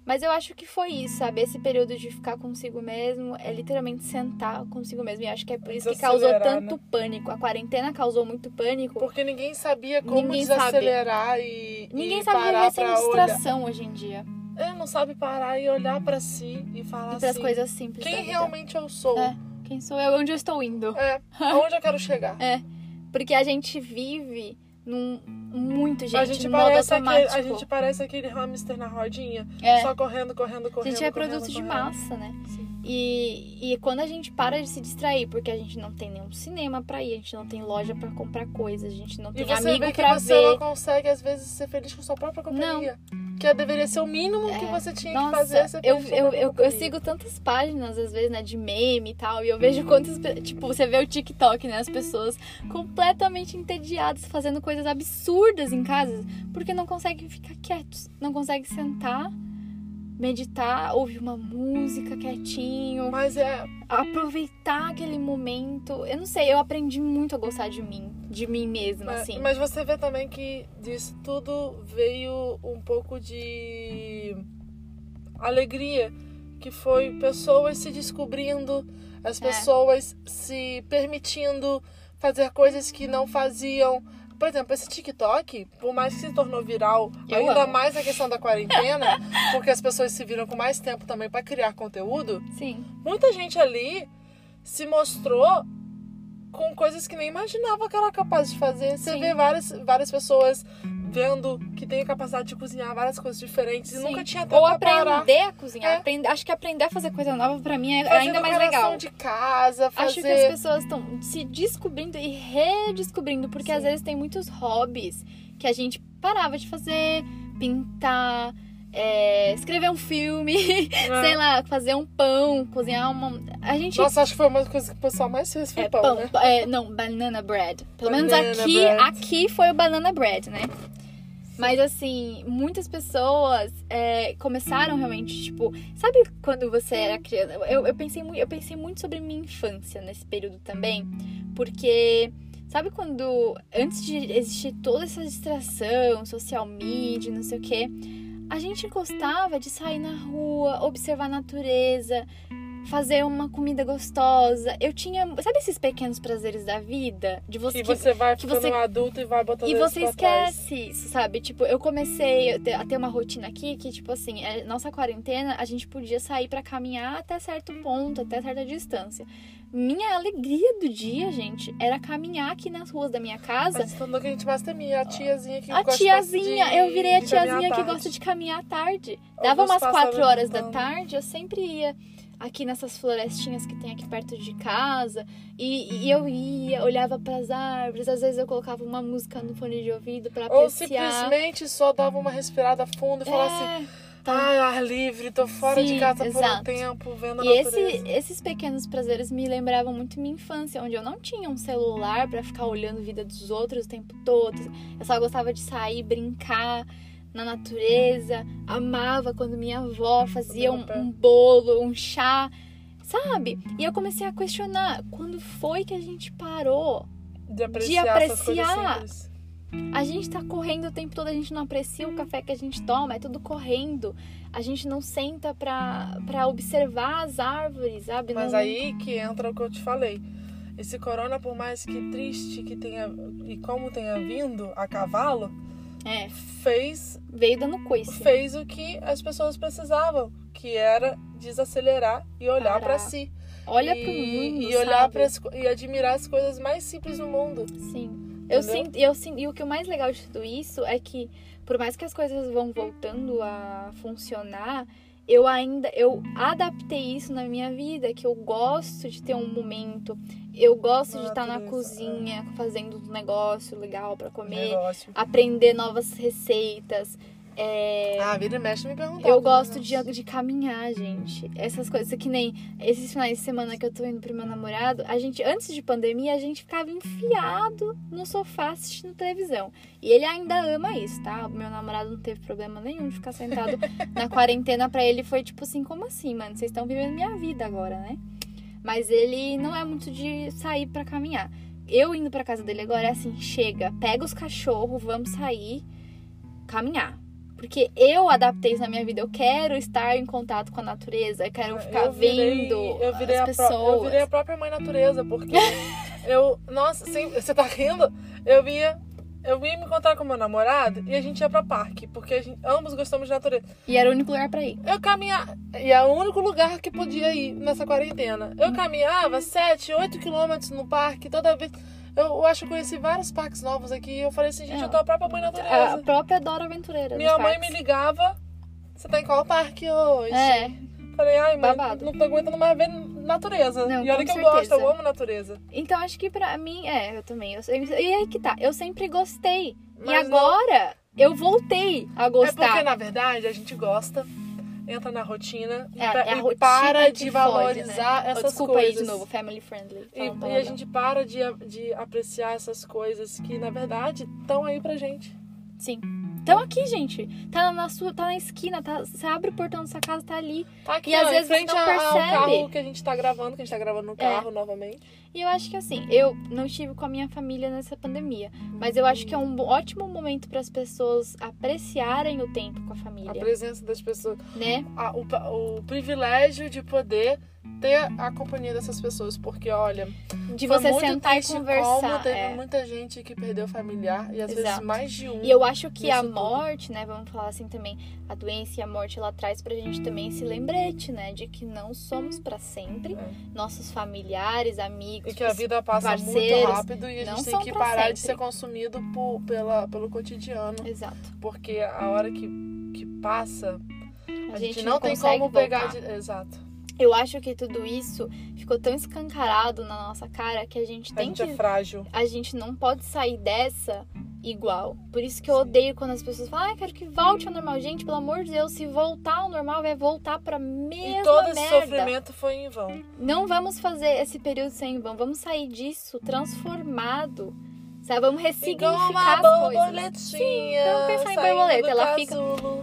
A: Mas eu acho que foi isso, sabe? Esse período de ficar consigo mesmo é literalmente sentar consigo mesmo. E acho que é por isso que causou
B: Desacelerar,
A: tanto pânico. A quarentena causou muito pânico.
B: Porque ninguém sabia como
A: Ninguém sabe.
B: desacelerar e
A: Ninguém
B: e
A: sabe
B: parar
A: viver sem
B: pra olhar.
A: distração hoje em dia.
B: É, não sabe parar e olhar pra si e falar
A: E para as
B: assim,
A: coisas simples.
B: quem realmente eu sou.
A: É. Quem sou eu? Onde eu estou indo?
B: É, aonde eu quero chegar.
A: Porque a gente vive num muito, gente,
B: a gente parece
A: automático.
B: aquele, a gente parece aquele hamster na rodinha,
A: É.
B: só correndo, correndo,
A: A
B: correndo.
A: gente é
B: correndo,
A: produto de
B: correndo.
A: massa, né?
B: Sim.
A: E, e quando a gente para de se distrair, porque a gente não tem nenhum cinema pra ir, a gente não tem loja pra comprar coisas, a gente não
B: E
A: tem
B: você
A: amigo
B: que
A: pra
B: você
A: ver.
B: não consegue, às vezes, ser feliz com sua própria companhia. Que deveria ser o mínimo que
A: É.
B: você tinha que
A: Nossa,
B: fazer. Ser
A: eu, eu, eu, eu sigo tantas páginas, às vezes, né, de meme e tal, e eu vejo quantas. pe- Tipo, você vê o TikTok, né? As pessoas completamente entediadas, fazendo coisas absurdas em casa, porque não conseguem ficar quietos, não conseguem sentar, meditar, ouvir uma música quietinho,
B: Mas é,
A: aproveitar aquele momento. Eu não sei, eu aprendi muito a gostar de mim, de mim mesma,
B: É,
A: assim.
B: Mas você vê também que disso tudo veio um pouco de alegria, que foi pessoas se descobrindo, as
A: É.
B: pessoas se permitindo fazer coisas que não faziam. Por exemplo, esse TikTok, por mais que se tornou viral,
A: Eu
B: ainda
A: amo.
B: mais na questão da quarentena, porque as pessoas se viram com mais tempo também para criar conteúdo,
A: Sim.
B: muita gente ali se mostrou com coisas que nem imaginava que era capaz de fazer. Você
A: Sim.
B: vê várias, várias pessoas vendo que tem a capacidade de cozinhar várias coisas diferentes e
A: Sim.
B: nunca tinha tempo
A: Ou aprender a cozinhar.
B: É.
A: Aprender- acho que aprender a fazer coisa nova pra mim é
B: Fazer
A: ainda mais legal.
B: de casa, fazer...
A: Acho que as pessoas estão se descobrindo e redescobrindo, porque
B: Sim.
A: às vezes tem muitos hobbies que a gente parava de fazer, pintar, é, escrever um filme,
B: né?
A: sei lá, fazer um pão, cozinhar uma. A gente.
B: Nossa, acho que foi uma coisa que o pessoal mais fez foi
A: é,
B: pão,
A: pão,
B: né?
A: é, não, banana bread. Pelo menos
B: Banana
A: aqui,
B: bread.
A: aqui foi o banana bread, né? Mas assim, muitas pessoas é, começaram realmente, tipo, sabe quando você era criança? Eu, eu, pensei, eu pensei muito sobre minha infância nesse período também, porque sabe quando, antes de existir toda essa distração, social media, não sei o quê, a gente gostava de sair na rua, observar a natureza, fazer uma comida gostosa. Eu tinha, sabe esses pequenos prazeres da vida? De você,
B: Que você vai
A: que
B: ficando
A: você-
B: um adulto e vai botando
A: e você
B: trás.
A: esquece isso, sabe? Tipo, eu comecei a ter- uma rotina aqui que, tipo assim, é, nossa quarentena, a gente podia sair pra caminhar até certo ponto, até certa distância. Minha alegria do dia, gente, era caminhar aqui nas ruas da minha casa.
B: Mas então que a gente mais temia, a tiazinha que
A: A
B: gosta
A: tiazinha,
B: de-
A: eu virei a tiazinha que gosta de caminhar à tarde. Dava umas quatro horas da tarde, eu sempre ia aqui nessas florestinhas que tem aqui perto de casa e, e eu ia, olhava pras árvores, às vezes eu colocava uma música no fone de ouvido
B: Ou
A: apreciar.
B: simplesmente só dava uma respirada fundo e falava assim,
A: É, tá.
B: ai, ar livre, tô fora de
A: Sim,
B: casa por um
A: exato.
B: tempo, vendo a
A: E esse, esses pequenos prazeres me lembravam muito minha infância, onde eu não tinha um celular pra ficar olhando a vida dos outros o tempo todo. Eu só gostava de sair, brincar na natureza, amava quando minha avó fazia um, um bolo, um chá, sabe? E eu comecei a questionar quando foi que a gente parou
B: De apreciar, coisas
A: apreciar. a gente tá correndo o tempo todo, a gente não aprecia o café que a gente toma, é tudo correndo. A gente não senta pra, pra observar as árvores, sabe?
B: Mas
A: Não-
B: aí que entra o que eu te falei. Esse corona, por mais que triste que tenha e como tenha vindo a cavalo,
A: É,
B: fez
A: veio dando coice.
B: fez o que as pessoas precisavam, que era desacelerar e olhar
A: Parar.
B: pra si.
A: Olha
B: e,
A: pro mundo,
B: e olhar para e admirar as coisas mais simples do mundo.
A: Sim. Eu sinto, eu sinto, e o que é mais legal de tudo isso é que, por mais que as coisas vão voltando a funcionar, eu ainda, eu adaptei isso na minha vida, que eu gosto de ter um momento, eu gosto de estar na cozinha, fazendo um negócio legal pra comer,
B: Negócio.
A: aprender novas receitas, É,
B: Ah, vira e mexe me perguntar.
A: eu gosto de, de caminhar, gente. Essas coisas que nem esses finais de semana que eu tô indo pro meu namorado, a gente, antes de pandemia, a gente ficava enfiado no sofá assistindo televisão. E ele ainda ama isso, tá? O meu namorado não teve problema nenhum de ficar sentado na quarentena pra ele foi tipo assim, como assim, mano? Vocês estão vivendo minha vida agora, né? Mas ele não é muito de sair pra caminhar. Eu indo pra casa dele agora é assim, chega, pega os cachorros, vamos sair, caminhar. Porque eu adaptei isso na minha vida. Eu quero estar em contato com a natureza. Eu quero ficar
B: Eu virei-
A: vendo
B: eu virei
A: as pessoas.
B: eu virei a própria mãe natureza, porque eu. Nossa, sim, você tá rindo? Eu via. Eu via me encontrar com meu namorado e a gente ia pra parque, porque gente, ambos gostamos de natureza.
A: E era o único lugar pra ir.
B: Eu caminhava. E é o único lugar que podia ir nessa quarentena. Eu caminhava 7, 8 quilômetros no parque toda vez. Eu, eu acho que eu conheci vários parques novos aqui. E eu falei assim, gente,
A: É.
B: eu tô a própria mãe
A: A
B: natureza.
A: própria Dora Aventureira.
B: Minha mãe me
A: parques.
B: ligava. Você tá em qual parque hoje?
A: É,
B: Falei, ai, mãe,
A: Babado.
B: não tô aguentando mais ver natureza.
A: Não,
B: e olha que eu
A: certeza.
B: gosto, eu amo natureza.
A: então acho que pra mim, é, eu também. Eu, eu- e aí que tá, eu sempre gostei. e
B: Mas não-
A: agora eu voltei a
B: É
A: gostar.
B: porque, na verdade, a gente gosta, entra na rotina e,
A: É, é a
B: e
A: rotina
B: para de
A: fode,
B: valorizar
A: né?
B: essas
A: Desculpa
B: coisas.
A: aí de novo, family friendly.
B: E, e a gente para de, de apreciar essas coisas que, na verdade, estão aí pra gente.
A: Sim. Então aqui, gente, tá na sua, tá na esquina, tá, você abre o portão da sua casa, tá ali.
B: Tá aqui,
A: E às
B: ó,
A: vezes
B: em frente
A: não percebe.
B: carro que a gente tá gravando, que a gente tá gravando no
A: É.
B: carro novamente.
A: E eu acho que assim, eu não estive com a minha família nessa pandemia, mas eu acho que é um ótimo momento para as pessoas apreciarem o tempo com a
B: A
A: família,
B: presença das pessoas.
A: né?
B: a- o, o privilégio de poder ter a companhia dessas pessoas, porque olha,
A: De você sentar e conversar.
B: Como teve
A: é.
B: muita gente que perdeu familiar e às vezes
A: Exato.
B: mais de um.
A: E eu acho que a
B: Isso tudo.
A: morte, né, vamos falar assim também, a doença e a morte ela traz pra gente também esse lembrete, né, de que não somos pra sempre.
B: É.
A: Nossos familiares, amigos,
B: E que a vida passa muito rápido e a
A: não
B: gente tem que parar de
A: sempre.
B: ser consumido por, pela, pelo cotidiano.
A: Exato.
B: Porque a hora que, que passa,
A: A,
B: a,
A: gente,
B: gente, não, tem
A: consegue
B: como pegar.
A: voltar.
B: De... Exato.
A: Eu acho que tudo isso ficou tão escancarado na nossa cara que a gente
B: A
A: tem
B: gente
A: que
B: é frágil.
A: a gente não pode sair dessa igual. Por isso que eu odeio quando as pessoas falam, ah, quero que volte ao normal. Gente, pelo amor de Deus, se voltar ao normal, vai voltar pra mesma
B: E todo esse
A: merda.
B: sofrimento foi em vão.
A: Não vamos fazer esse período sem vão. Vamos sair disso transformado. Sabe? Vamos ressignificar
B: uma
A: as coisas.
B: borboletinha.
A: vamos pensar em borboleta, ela fica-.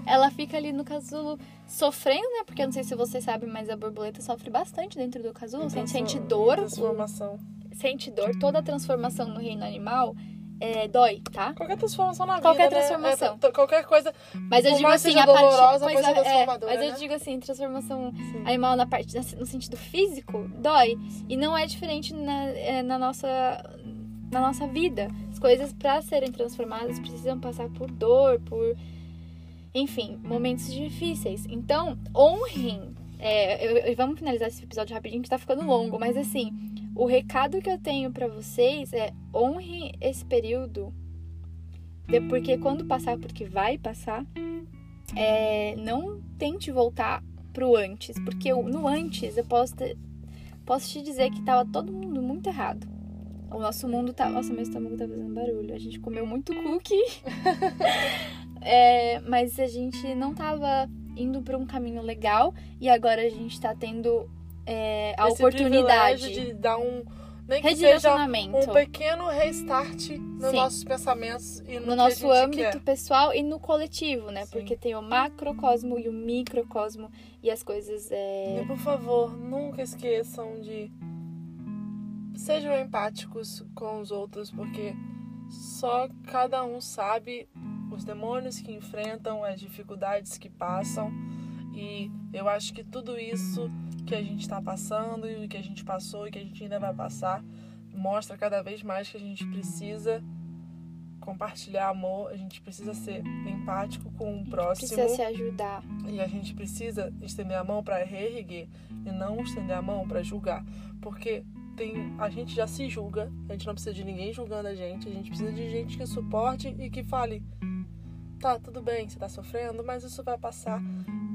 A: Ela fica ali no casulo sofrendo, né? Porque eu não sei se você sabe, mas a borboleta sofre bastante dentro do casulo. Sente, sente dor,
B: Transformação.
A: sente dor. Toda a transformação no reino animal é, dói, tá?
B: Qualquer transformação na
A: Qualquer
B: vida. né?
A: transformação.
B: É, t- qualquer coisa.
A: Mas eu digo assim, a
B: dolorosa,
A: Pois
B: coisa
A: é, é, mas eu
B: né?
A: digo assim, transformação
B: Sim.
A: animal na parte, no sentido físico, dói. E não é diferente na, é, na nossa. Na nossa vida. As coisas, para serem transformadas, precisam passar por dor, por. Enfim, momentos difíceis. Então, honrem. é, eu- eu- vamos finalizar esse episódio rapidinho que tá ficando longo, mas assim, o recado que eu tenho para vocês é honrem esse período Porque quando passar, porque vai passar, é, não tente voltar pro antes. Porque no antes eu posso, ter- posso te dizer que tava todo mundo muito errado. O nosso mundo tá. Nossa, meu estômago tá fazendo barulho. A gente comeu muito cookie. É, mas a gente não tava indo pra um caminho legal e agora a gente tá tendo é, a
B: Esse
A: oportunidade.
B: de dar um. Nem que seja um pequeno restart nos
A: Sim.
B: nossos pensamentos e no,
A: no nosso âmbito
B: quer.
A: pessoal e no coletivo, né?
B: Sim.
A: Porque tem o macrocosmo e o microcosmo e as coisas é...
B: E por favor, nunca esqueçam de sejam empáticos com os outros, porque só cada um sabe os demônios que enfrentam, as dificuldades que passam. E eu acho que tudo isso que a gente está passando e o que a gente passou e que a gente ainda vai passar mostra cada vez mais que a gente precisa compartilhar amor, a gente precisa ser empático com o próximo.
A: precisa se ajudar.
B: E a gente precisa estender a mão para reerguer e não estender a mão para julgar, porque tem a gente já se julga, a gente não precisa de ninguém julgando a gente, a gente precisa de gente que suporte e que fale tá, tudo bem, você tá sofrendo, mas isso vai passar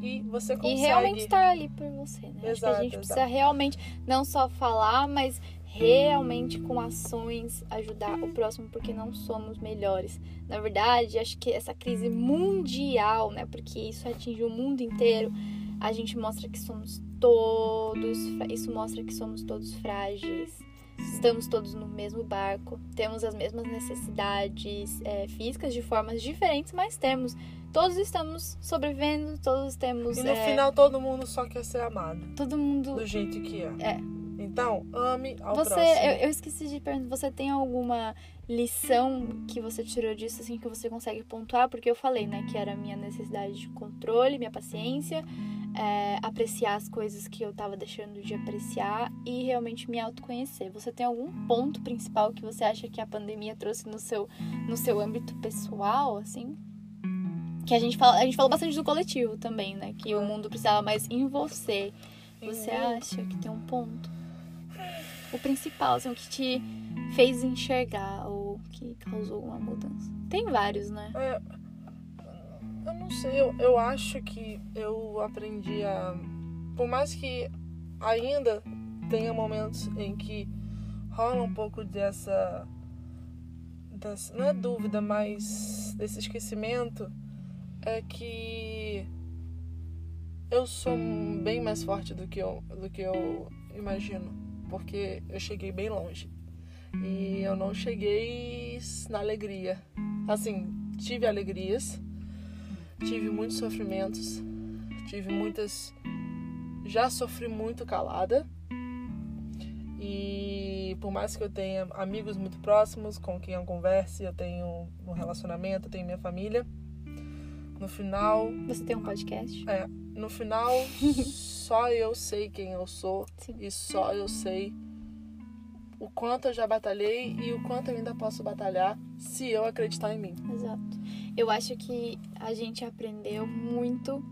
B: e você consegue.
A: E realmente estar ali por você, né? Que a
B: Exato,
A: gente
B: exato.
A: precisa realmente não só falar, mas realmente com ações ajudar o próximo, porque não somos melhores. Na verdade, acho que essa crise mundial, né? Porque isso atinge o mundo inteiro, a gente mostra que somos todos, isso mostra que somos todos frágeis. Estamos todos no mesmo barco, temos as mesmas necessidades é, físicas de formas diferentes, mas temos. Todos estamos sobrevivendo, todos temos.
B: E no
A: é,
B: final todo mundo só quer ser amado.
A: todo mundo.
B: Do jeito que é.
A: É.
B: Então, ame ao
A: Você,
B: próximo.
A: eu, eu esqueci de perguntar, você tem alguma lição que você tirou disso, assim, que você consegue pontuar? Porque eu falei, né, que era a minha necessidade de controle, minha paciência, é, apreciar as coisas que eu tava deixando de apreciar e realmente me autoconhecer. Você tem algum ponto principal que você acha que a pandemia trouxe no seu, no seu âmbito pessoal, assim? Que a gente, fala, a gente falou bastante do coletivo também, né? Que o mundo precisava mais em você. Você
B: mim.
A: acha que tem um ponto? O principal, assim, o que te fez enxergar ou que causou alguma mudança? Tem vários, né?
B: É, eu não sei, eu, eu acho que eu aprendi a. Por mais que ainda tenha momentos em que rola um pouco dessa. dessa não é dúvida, mas desse esquecimento, é que eu sou bem mais forte do que eu, do que eu imagino. Porque eu cheguei bem longe. E eu não cheguei na alegria. Assim, tive alegrias, tive muitos sofrimentos, tive muitas. Já sofri muito calada. E por mais que eu tenha amigos muito próximos com quem eu converse, eu tenho um relacionamento, eu tenho minha família. No final,
A: Você tem um podcast?
B: é, no final, só eu sei quem eu sou
A: Sim.
B: e só eu sei o quanto eu já batalhei e o quanto eu ainda posso batalhar se eu acreditar em mim.
A: Exato. Eu acho que a gente aprendeu muito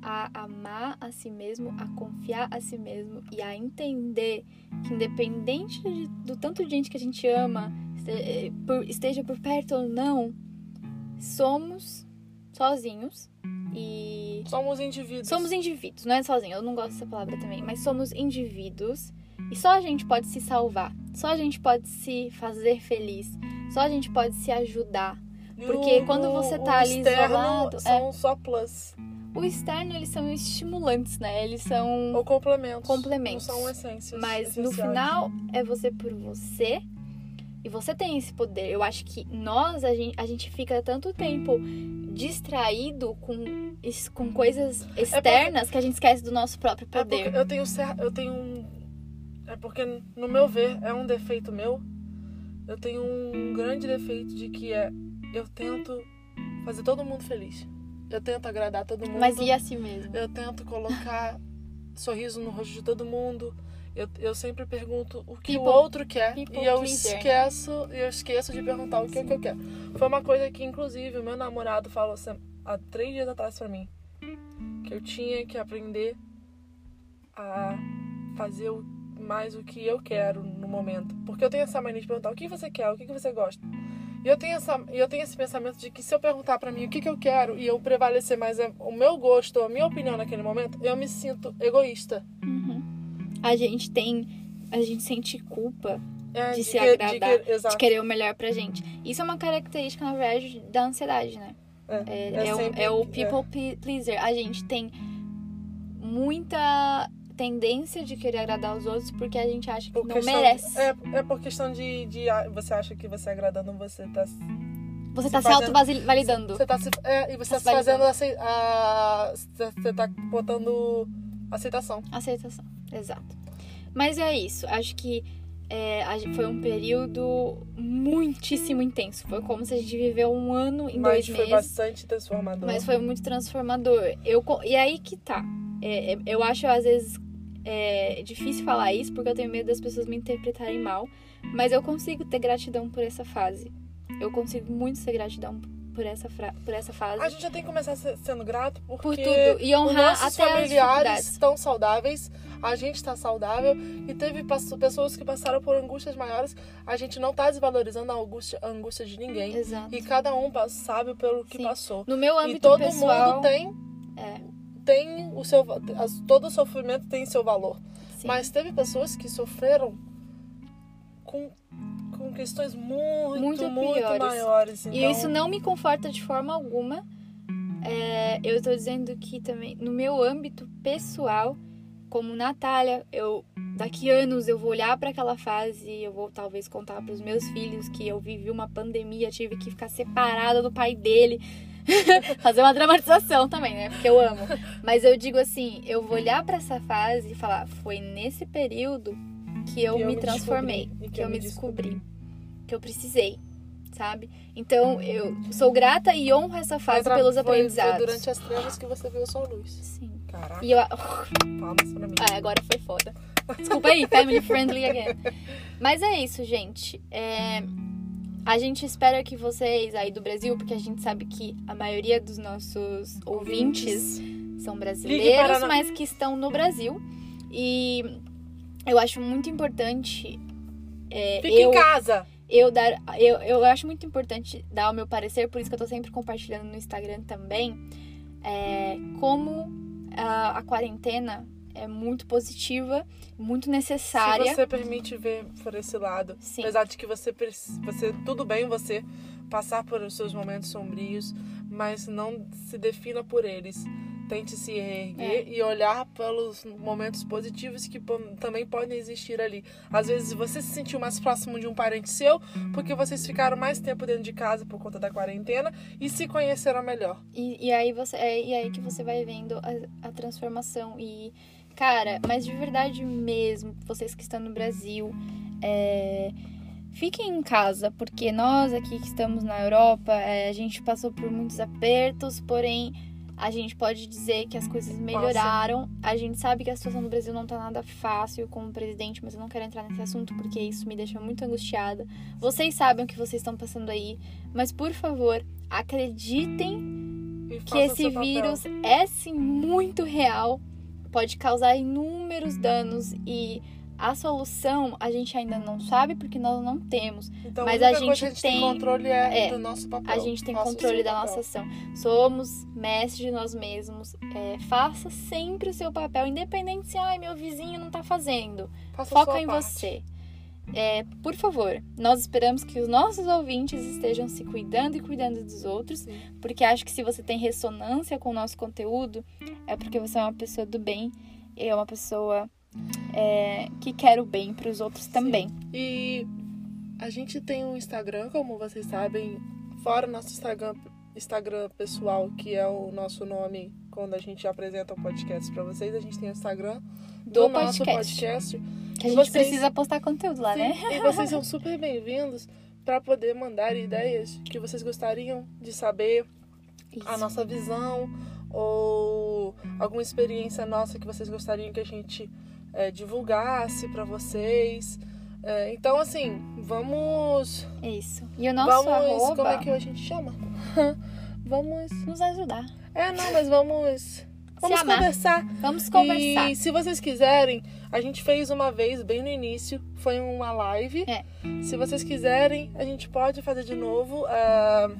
A: a amar a si mesmo, a confiar a si mesmo e a entender que independente de- do tanto de gente que a gente ama, eh, por- esteja por perto ou não, somos sozinhos e
B: Somos indivíduos.
A: Somos indivíduos, não é sozinho, eu não gosto dessa palavra também, mas somos indivíduos e só a gente pode se salvar, só a gente pode se fazer feliz, só a gente pode se ajudar. Porque
B: o-
A: quando você tá ali
B: externo
A: isolado,
B: São só plus.
A: O externo, eles são estimulantes, né? Eles são.
B: Ou complementos.
A: Complementos.
B: Não são essências.
A: Mas no
B: essenciais.
A: final, é você por você. E você tem esse poder. Eu acho que nós, a gente, a gente fica tanto tempo distraído com, com coisas externas que a gente esquece do nosso próprio
B: É
A: poder.
B: porque eu tenho eu tenho um é porque no meu ver é um defeito meu. Eu tenho um grande defeito de que é eu tento fazer todo mundo feliz. Eu tento agradar todo mundo.
A: Mas e a si mesmo?
B: Eu tento colocar sorriso no rosto de todo mundo. Eu, eu sempre pergunto o que
A: People-
B: o outro quer e eu
A: pleaser, né?
B: esqueço, eu esqueço de perguntar o que, que eu quero. Foi uma coisa que inclusive o meu namorado falou assim, há três dias atrás pra mim que eu tinha que aprender a fazer mais o que eu quero no momento, porque eu tenho essa mania de perguntar o que você quer, o que você gosta. E eu tenho essa, eu tenho esse pensamento de que se eu perguntar pra mim o que, que eu quero e eu prevalecer mais a- o meu gosto, a minha opinião naquele momento, eu me sinto egoísta.
A: Uhum. A gente tem. A gente sente culpa
B: É,
A: De se
B: que-
A: agradar,
B: exato.
A: de querer o melhor pra gente. Isso é uma característica, na verdade, da ansiedade, né?
B: É,
A: É,
B: é
A: é o,
B: sempre-
A: é o
B: é.
A: people ple- pleaser. A gente tem muita tendência de querer agradar os outros porque a gente acha que
B: Por
A: não
B: questão-
A: merece.
B: É, é por questão de, de. ah, Você acha que você agradando, você tá.
A: Você
B: se
A: tá se
B: fazendo-
A: auto-validando.
B: Você tá se. É, e você
A: Tá
B: tá
A: se
B: se fazendo. acei- a- Você tá botando aceitação.
A: Aceitação, exato. Mas é isso, acho que é, foi um período muitíssimo intenso. Foi como se a gente viveu um ano em
B: mas
A: dois
B: foi
A: meses.
B: bastante transformador.
A: Mas foi muito transformador. Eu, e aí que tá. É, é, eu acho, às vezes, é, difícil falar isso, porque eu tenho medo das pessoas me interpretarem mal. Mas eu consigo ter gratidão por essa fase. Eu consigo muito ter gratidão por essa, por essa fase.
B: A gente já tem que começar se- sendo grato porque
A: Por tudo. E honrar
B: os nossos
A: até
B: familiares estão saudáveis, a gente está saudável e teve pessoas que passaram por angústias maiores. A gente não tá desvalorizando a angústia, a angústia de ninguém.
A: Exato.
B: E cada um sabe pelo que
A: Sim.
B: passou.
A: No meu
B: E
A: âmbito
B: todo
A: pessoal.
B: mundo tem
A: É,
B: tem o seu todo sofrimento tem seu valor.
A: sim.
B: Mas teve pessoas que sofreram com, com questões muito,
A: Muito
B: muito,
A: piores.
B: maiores.
A: E
B: Então,
A: isso não me conforta de forma alguma. É, eu tô dizendo que também, no meu âmbito pessoal, como Natália, eu daqui anos eu vou olhar para aquela fase, eu vou talvez contar para os meus filhos que eu vivi uma pandemia, tive que ficar separada do pai dele. Fazer uma dramatização também, né? Porque eu amo. Mas eu digo assim, eu vou olhar para essa fase e falar, foi nesse período que eu
B: Que eu
A: me
B: me
A: transformei,
B: descobri,
A: que, eu me descobri, que eu precisei, sabe? Então eu sou grata e honro essa fase
B: foi-
A: pelos
B: foi-
A: aprendizados.
B: Foi durante as trevas que você viu a sua luz.
A: Sim.
B: Caraca,
A: E eu,
B: palmas pra mim.
A: ah, agora foi foda. Desculpa aí, family friendly again. Mas é isso, gente. É, A gente espera que vocês aí do Brasil, porque a gente sabe que a maioria dos nossos ouvintes são brasileiros, mas que estão no Brasil. E eu acho muito importante é,
B: Fica
A: eu,
B: em casa.
A: eu dar. Eu, eu acho muito importante dar o meu parecer, por isso que eu tô sempre compartilhando no Instagram também. é, como a, a quarentena é muito positiva, muito necessária.
B: Se você permite ver por esse lado.
A: Sim.
B: Apesar de que você, você tudo bem você passar por os seus momentos sombrios, mas não se defina por eles. Tente se erguer e olhar pelos momentos positivos que também podem existir ali. Às vezes você se sentiu mais próximo de um parente seu porque vocês ficaram mais tempo dentro de casa por conta da quarentena e se conheceram melhor.
A: E, e aí você é e aí que você vai vendo a, a transformação e cara, mas de verdade mesmo, vocês que estão no Brasil, é, fiquem em casa, porque nós aqui que estamos na Europa, é, a gente passou por muitos apertos, porém a gente pode dizer que as coisas melhoraram. A gente sabe que a situação no Brasil não tá nada fácil com o presidente, mas eu não quero entrar nesse assunto porque isso me deixa muito angustiada. Vocês sabem o que vocês estão passando aí, mas por favor, acreditem que esse vírus é sim muito real, pode causar inúmeros danos e a solução a gente ainda não sabe porque nós não temos.
B: Então,
A: Mas
B: a que a
A: gente
B: gente tem
A: tem-
B: controle é,
A: é,
B: do nosso papel.
A: A gente tem
B: Faça
A: controle da
B: papel.
A: nossa ação. Somos mestres de nós mesmos. É, faça sempre o seu papel, independente se ai, meu vizinho não tá fazendo.
B: Faça
A: Foca em
B: parte.
A: você. É, por favor, nós esperamos que os nossos ouvintes estejam se cuidando e cuidando dos outros,
B: Sim.
A: porque acho que se você tem ressonância com o nosso conteúdo, é porque você é uma pessoa do bem e é uma pessoa é, que quer o bem para os outros também.
B: E a gente tem um Instagram, como vocês sabem, fora o nosso Instagram, Instagram pessoal, que é o nosso nome quando a gente apresenta o podcast pra vocês, a gente tem o Instagram do,
A: Do
B: nosso
A: podcast.
B: podcast.
A: Que a gente
B: Vocês-
A: precisa postar conteúdo lá,
B: Sim,
A: né?
B: E vocês são super bem-vindos para poder mandar ideias que vocês gostariam de saber, a
A: Isso.
B: nossa visão ou alguma experiência nossa que vocês gostariam que a gente eh, divulgasse para vocês. Eh, então, assim, vamos.
A: Isso. E o nosso
B: vamos.
A: arroba
B: Como é que a gente chama? vamos.
A: nos ajudar.
B: É, não, mas vamos. Vamos
A: amar.
B: conversar.
A: Vamos conversar.
B: E se vocês quiserem, a gente fez uma vez, bem no início, foi uma live.
A: É.
B: Se vocês quiserem, a gente pode fazer de novo. ah,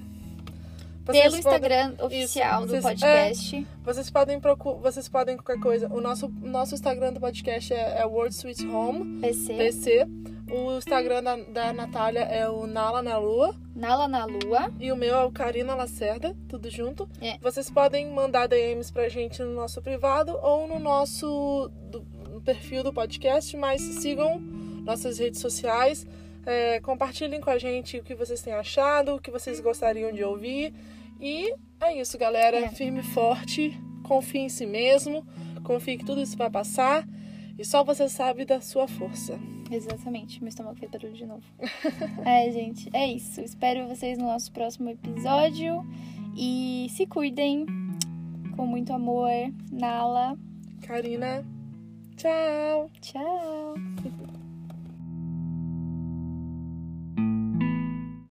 B: vocês
A: Pelo
B: podem-
A: Instagram oficial do
B: vocês-
A: podcast.
B: Vocês podem procurar, vocês podem qualquer coisa. O nosso, nosso Instagram do podcast é, é World Sweet Home,
A: PC.
B: PC. O Instagram da, da Natália é o Nala na Lua.
A: Nala na Lua.
B: E o meu é o Karina Lacerda, tudo junto.
A: É.
B: Vocês podem mandar DMs pra gente no nosso privado ou no nosso do- no perfil do podcast, mas sigam nossas redes sociais. É, compartilhem com a gente o que vocês têm achado, o que vocês gostariam de ouvir. E é isso, galera.
A: É.
B: Firme e forte. Confie em si mesmo. Confie que tudo isso vai passar. E só você sabe da sua força.
A: Exatamente. Meu estômago fez barulho de novo. é, gente. É isso. Espero vocês no nosso próximo episódio. E se cuidem. Com muito amor. Nala.
B: Karina, tchau!
A: Tchau.